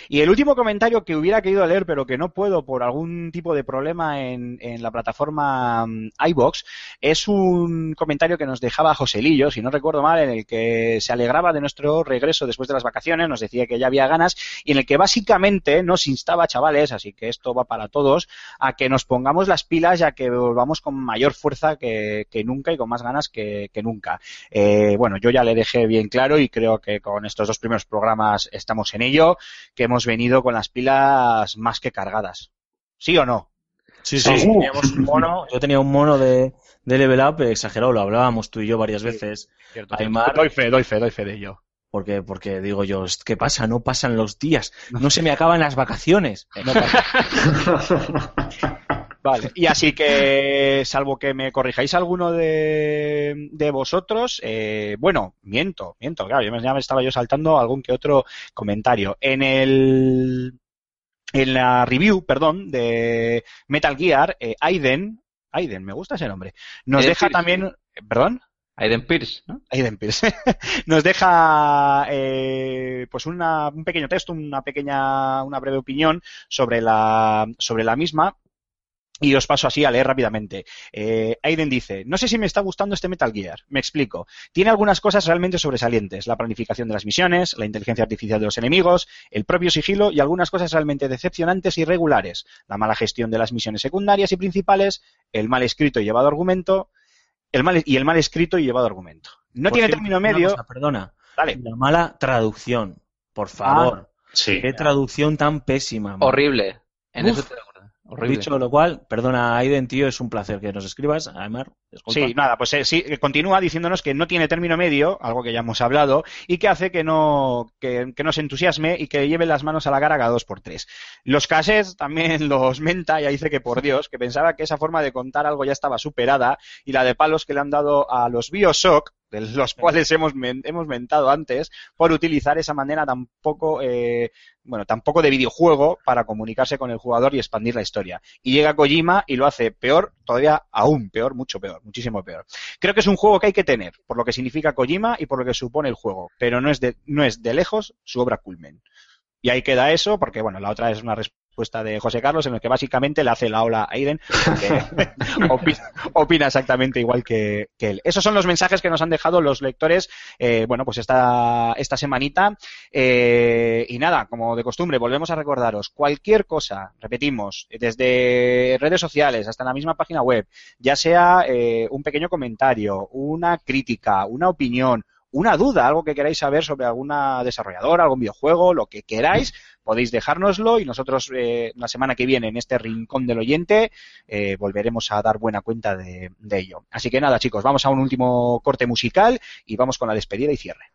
Y el último comentario que hubiera querido leer, pero que no puedo por algún tipo de problema en, la plataforma mm, iBox, es un comentario que nos dejaba Joselillo, si no recuerdo mal, en el que se alegraba de nuestro regreso después de las vacaciones, nos decía que ya había ganas, y en el que básicamente nos instaba, chavales, así que esto va para todos, a que nos pongamos las pilas ya que volvamos con mayor fuerza que, nunca y con más ganas que, nunca. Eh, bueno, yo ya le dejé bien claro y creo que con estos dos primeros programas estamos en ello que hemos venido con las pilas más que cargadas. ¿Sí o no? Sí, sí, teníamos un mono, yo tenía un mono de, de Level Up exagerado, lo hablábamos tú y yo varias veces. doy fe, doy fe, doy fe de ello. Porque, porque digo yo, ¿qué pasa? No pasan los días, no se me acaban las vacaciones. No Vale, y así que, salvo que me corrijáis alguno de, de vosotros, eh, bueno, miento, miento, claro, ya me estaba yo saltando algún que otro comentario. En el, en la review, perdón, de Metal Gear, eh, Aiden, Aiden, me gusta ese nombre, nos deja también, perdón. Aiden Pierce, ¿no? Aiden Pierce. Nos deja eh, pues una, un pequeño texto, una pequeña, una breve opinión sobre la, sobre la misma Y os paso así a leer rápidamente. Eh, Aiden dice, no sé si me está gustando este Metal Gear. Me explico. Tiene algunas cosas realmente sobresalientes. La planificación de las misiones, la inteligencia artificial de los enemigos, el propio sigilo y algunas cosas realmente decepcionantes y irregulares. La mala gestión de las misiones secundarias y principales, el mal escrito y llevado argumento, el mal, y el mal escrito y llevado argumento. No Por tiene cierto, término medio. cosa, perdona. Dale. La mala traducción. Por favor. Sí. Qué traducción tan pésima. man. Horrible. En Uf. eso. Horrible. Dicho lo cual, perdona, Aiden, tío, es un placer que nos escribas. Aymar. Sí, nada, pues eh, sí, continúa diciéndonos que no tiene término medio, algo que ya hemos hablado, y que hace que no, que, que nos entusiasme y que lleve las manos a la cara cada dos por tres. Los cassettes también los menta y dice que por Dios, que pensaba que esa forma de contar algo ya estaba superada y la de palos que le han dado a los Bioshock, de los cuales hemos, men- hemos mentado antes, por utilizar esa manera tan poco, eh, bueno, tan poco de videojuego para comunicarse con el jugador y expandir la historia. Y llega Kojima y lo hace peor, todavía aún peor, mucho peor, muchísimo peor. Creo que es un juego que hay que tener, por lo que significa Kojima y por lo que supone el juego, pero no es de, no es de lejos su obra culmen. Y ahí queda eso, porque bueno, la otra es una respuesta de José Carlos, en el que básicamente le hace la ola a Aiden, que opina, exactamente igual que, que él. Esos son los mensajes que nos han dejado los lectores, eh, bueno, pues esta, esta semanita. Eh, y nada, como de costumbre, volvemos a recordaros, cualquier cosa, repetimos, desde redes sociales hasta la misma página web, ya sea eh, un pequeño comentario, una crítica, una opinión, una duda, algo que queráis saber sobre alguna desarrolladora, algún videojuego, lo que queráis, podéis dejárnoslo y nosotros eh, la semana que viene en este rincón del oyente eh, volveremos a dar buena cuenta de, de ello. Así que nada, chicos, vamos a un último corte musical y vamos con la despedida y cierre.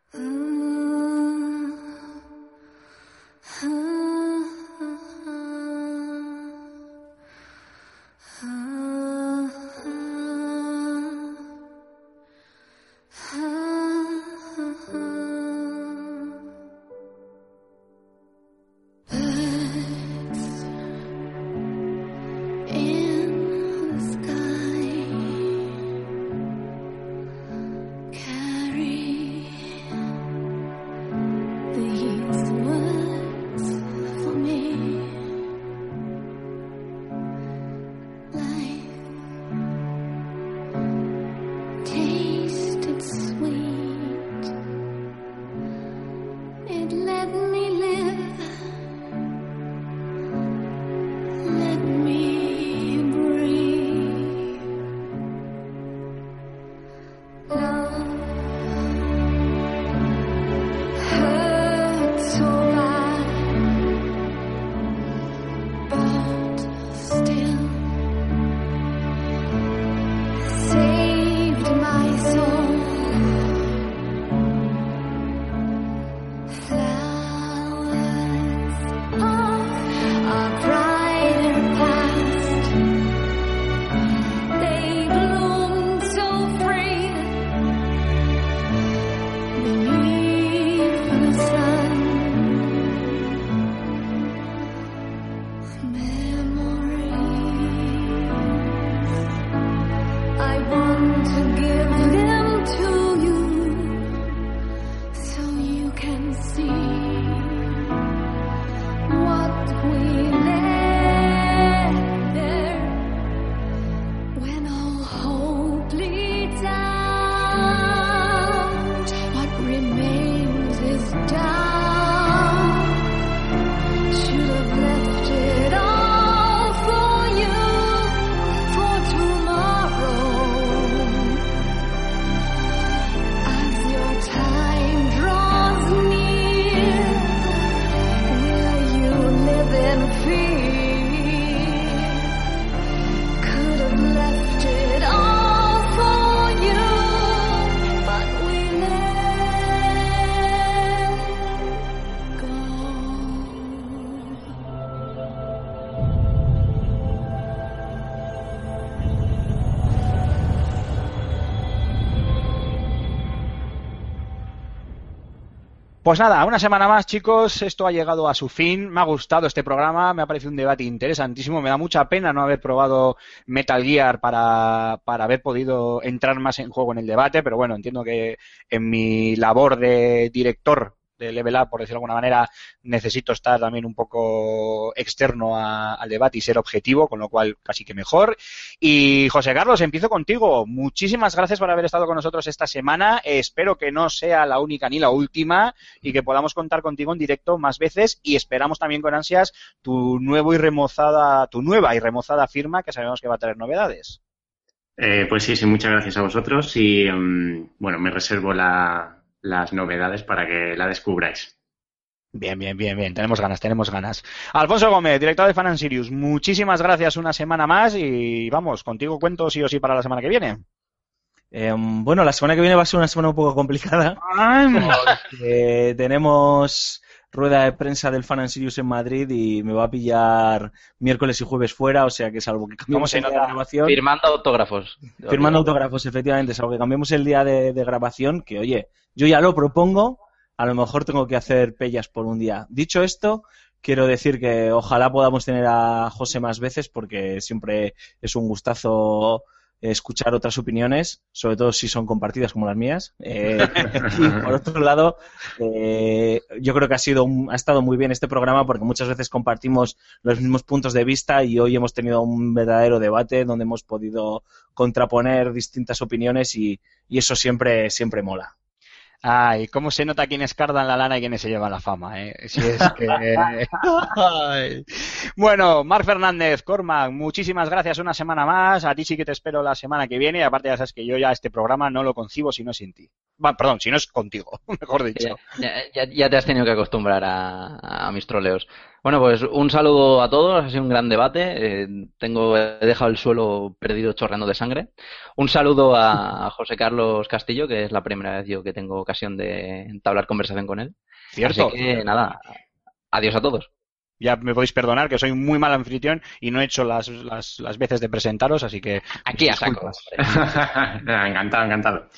Pues nada, una semana más, chicos. Esto ha llegado a su fin. Me ha gustado este programa. Me ha parecido un debate interesantísimo. Me da mucha pena no haber probado Metal Gear para, para haber podido entrar más en juego en el debate. Pero bueno, entiendo que en mi labor de director de Level Up, por decirlo de alguna manera, necesito estar también un poco externo al debate y ser objetivo, con lo cual casi que mejor. Y José Carlos, empiezo contigo. Muchísimas gracias por haber estado con nosotros esta semana. Espero que no sea la única ni la última y que podamos contar contigo en directo más veces y esperamos también con ansias tu nuevo y remozada, tu nueva y remozada firma que sabemos que va a traer novedades. Eh, pues sí, sí, muchas gracias a vosotros y mm, bueno, me reservo la- las novedades para que la descubráis. Bien, bien, bien, bien. Tenemos ganas, tenemos ganas. Alfonso Gómez, director de Fan and Sirius, muchísimas gracias una semana más y vamos, contigo cuento sí o sí para la semana que viene. Eh, bueno, la semana que viene va a ser una semana un poco complicada. Eh, tenemos rueda de prensa del Fan and Sirius en Madrid y me va a pillar miércoles y jueves fuera, o sea que salvo que ¿Cómo cambiemos el día de grabación. Firmando autógrafos. Firmando autógrafos, efectivamente, salvo que cambiemos el día de, de grabación, que oye, yo ya lo propongo, a lo mejor tengo que hacer pellas por un día. Dicho esto, quiero decir que ojalá podamos tener a José más veces, porque siempre es un gustazo escuchar otras opiniones, sobre todo si son compartidas como las mías. Eh, y por otro lado, eh, yo creo que ha sido un- ha estado muy bien este programa porque muchas veces compartimos los mismos puntos de vista y hoy hemos tenido un verdadero debate donde hemos podido contraponer distintas opiniones y, y eso siempre, siempre mola. Ay, cómo se nota quiénes cardan la lana y quiénes se llevan la fama, ¿eh? Si es que... Ay. Bueno, Marc Fernández, Cormac, muchísimas gracias una semana más. A ti sí que te espero la semana que viene. Aparte ya sabes que yo ya este programa no lo concibo si no sin ti. Bueno, perdón, si no es contigo, mejor dicho. Ya, ya- ya te has tenido que acostumbrar a, a mis troleos. Bueno, pues un saludo a todos, ha sido un gran debate. eh, tengo, he dejado el suelo perdido chorreando de sangre. Un saludo a José Carlos Castillo, que es la primera vez yo que tengo ocasión de entablar conversación con él. Cierto. Así que nada, adiós a todos. Ya me podéis perdonar que soy muy mal anfitrión y no he hecho las, las, las veces de presentaros, así que... Aquí a saco. encantado, encantado.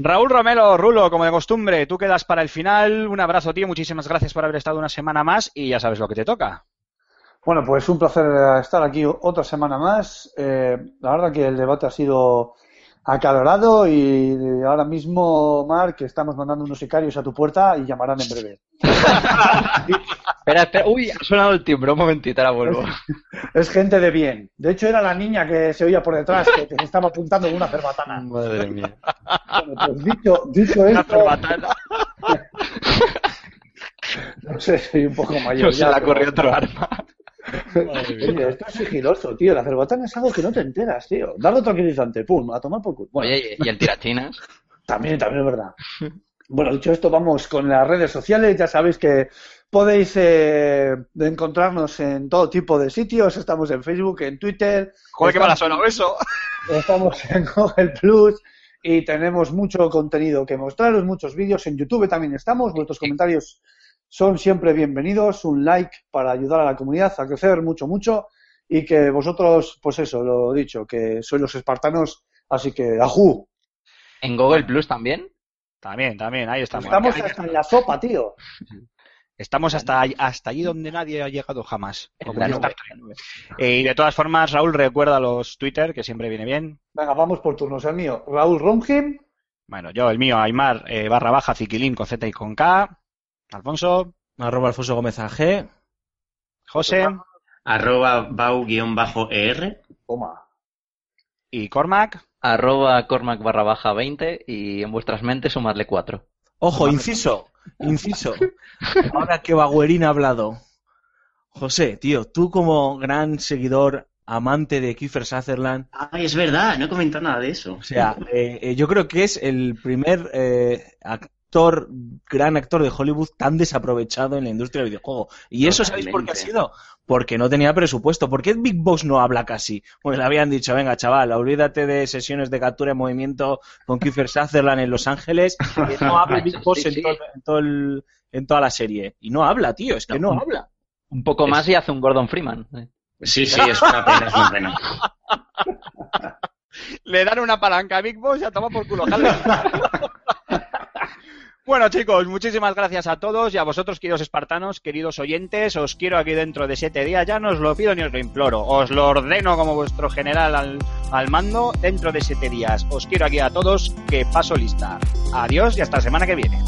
Raúl Romelo, Rulo, como de costumbre, tú quedas para el final. Un abrazo, tío. Muchísimas gracias por haber estado una semana más y ya sabes lo que te toca. Bueno, pues un placer estar aquí otra semana más. Eh, la verdad que el debate ha sido acalorado y ahora mismo, Marc, estamos mandando unos sicarios a tu puerta y llamarán en breve. Espera, espera. Uy, ha sonado el timbre. Un momentito, ahora vuelvo. Es gente de bien. De hecho, era la niña que se oía por detrás que te estaba apuntando con una cerbatana. Madre mía. Bueno, pues dicho, dicho Una esto, cerbatana. no sé, soy un poco mayor. No se ya, le pero- corrió otro arma. Oye, esto es sigiloso, tío. La cerbatana es algo que no te enteras, tío. Darle tranquilizante, pum, a tomar por culo. Bueno, Oye, ¿y el tirachinas? También, también es verdad. Bueno, dicho esto, vamos con las redes sociales. Ya sabéis que podéis eh, encontrarnos en todo tipo de sitios. Estamos en Facebook, en Twitter. Joder, qué mal ha estamos, sonado eso. estamos en Google Plus y tenemos mucho contenido que mostraros, muchos vídeos. En YouTube también estamos. Vuestros comentarios son siempre bienvenidos. Un like para ayudar a la comunidad a crecer mucho, mucho. Y que vosotros, pues eso, lo dicho, que sois los espartanos. Así que, ajú. ¿En Google Plus también? También, también, ahí estamos. Estamos hasta en la sopa, tío. Estamos hasta, hasta allí donde nadie ha llegado jamás. Eh, y de todas formas, Raúl, recuerda los Twitter, que siempre viene bien. Venga, vamos por turnos. El mío, Raúl Romgim. Bueno, yo, el mío, Aymar, eh, barra baja, Ziquilín, con Z y con K. Alfonso, Arroba Alfonso Gómez AG. José Arroba bau-er. Toma. y Cormac. Arroba Cormac barra baja 20 y en vuestras mentes sumadle 4. Ojo, inciso, inciso. Ahora que Baguerín ha hablado. José, tío, tú como gran seguidor, amante de Kiefer Sutherland, Ay, es verdad, no he comentado nada de eso. o sea, eh, eh, yo creo que es el primer eh, actor, gran actor de Hollywood tan desaprovechado en la industria del videojuego. ¿Y eso sabéis por qué ha sido? Porque no tenía presupuesto. ¿Por qué Big Boss no habla casi? Pues le habían dicho, venga, chaval, olvídate de sesiones de captura en movimiento con Kiefer Sutherland en Los Ángeles, que no hable Big Boss Sí, en, todo- en todo el- en toda la serie. Y no habla, tío, es que no, No. habla. Un poco Es- más y hace un Gordon Freeman. Sí, sí, es una pena, es una pena. Le dan una palanca a Big Boss y a tomar por culo. jale. Bueno chicos, muchísimas gracias a todos y a vosotros queridos espartanos, queridos oyentes, os quiero aquí dentro de siete días, ya no os lo pido ni os lo imploro, os lo ordeno como vuestro general al, al mando dentro de siete días, os quiero aquí a todos. Que paso lista. Adiós y hasta la semana que viene.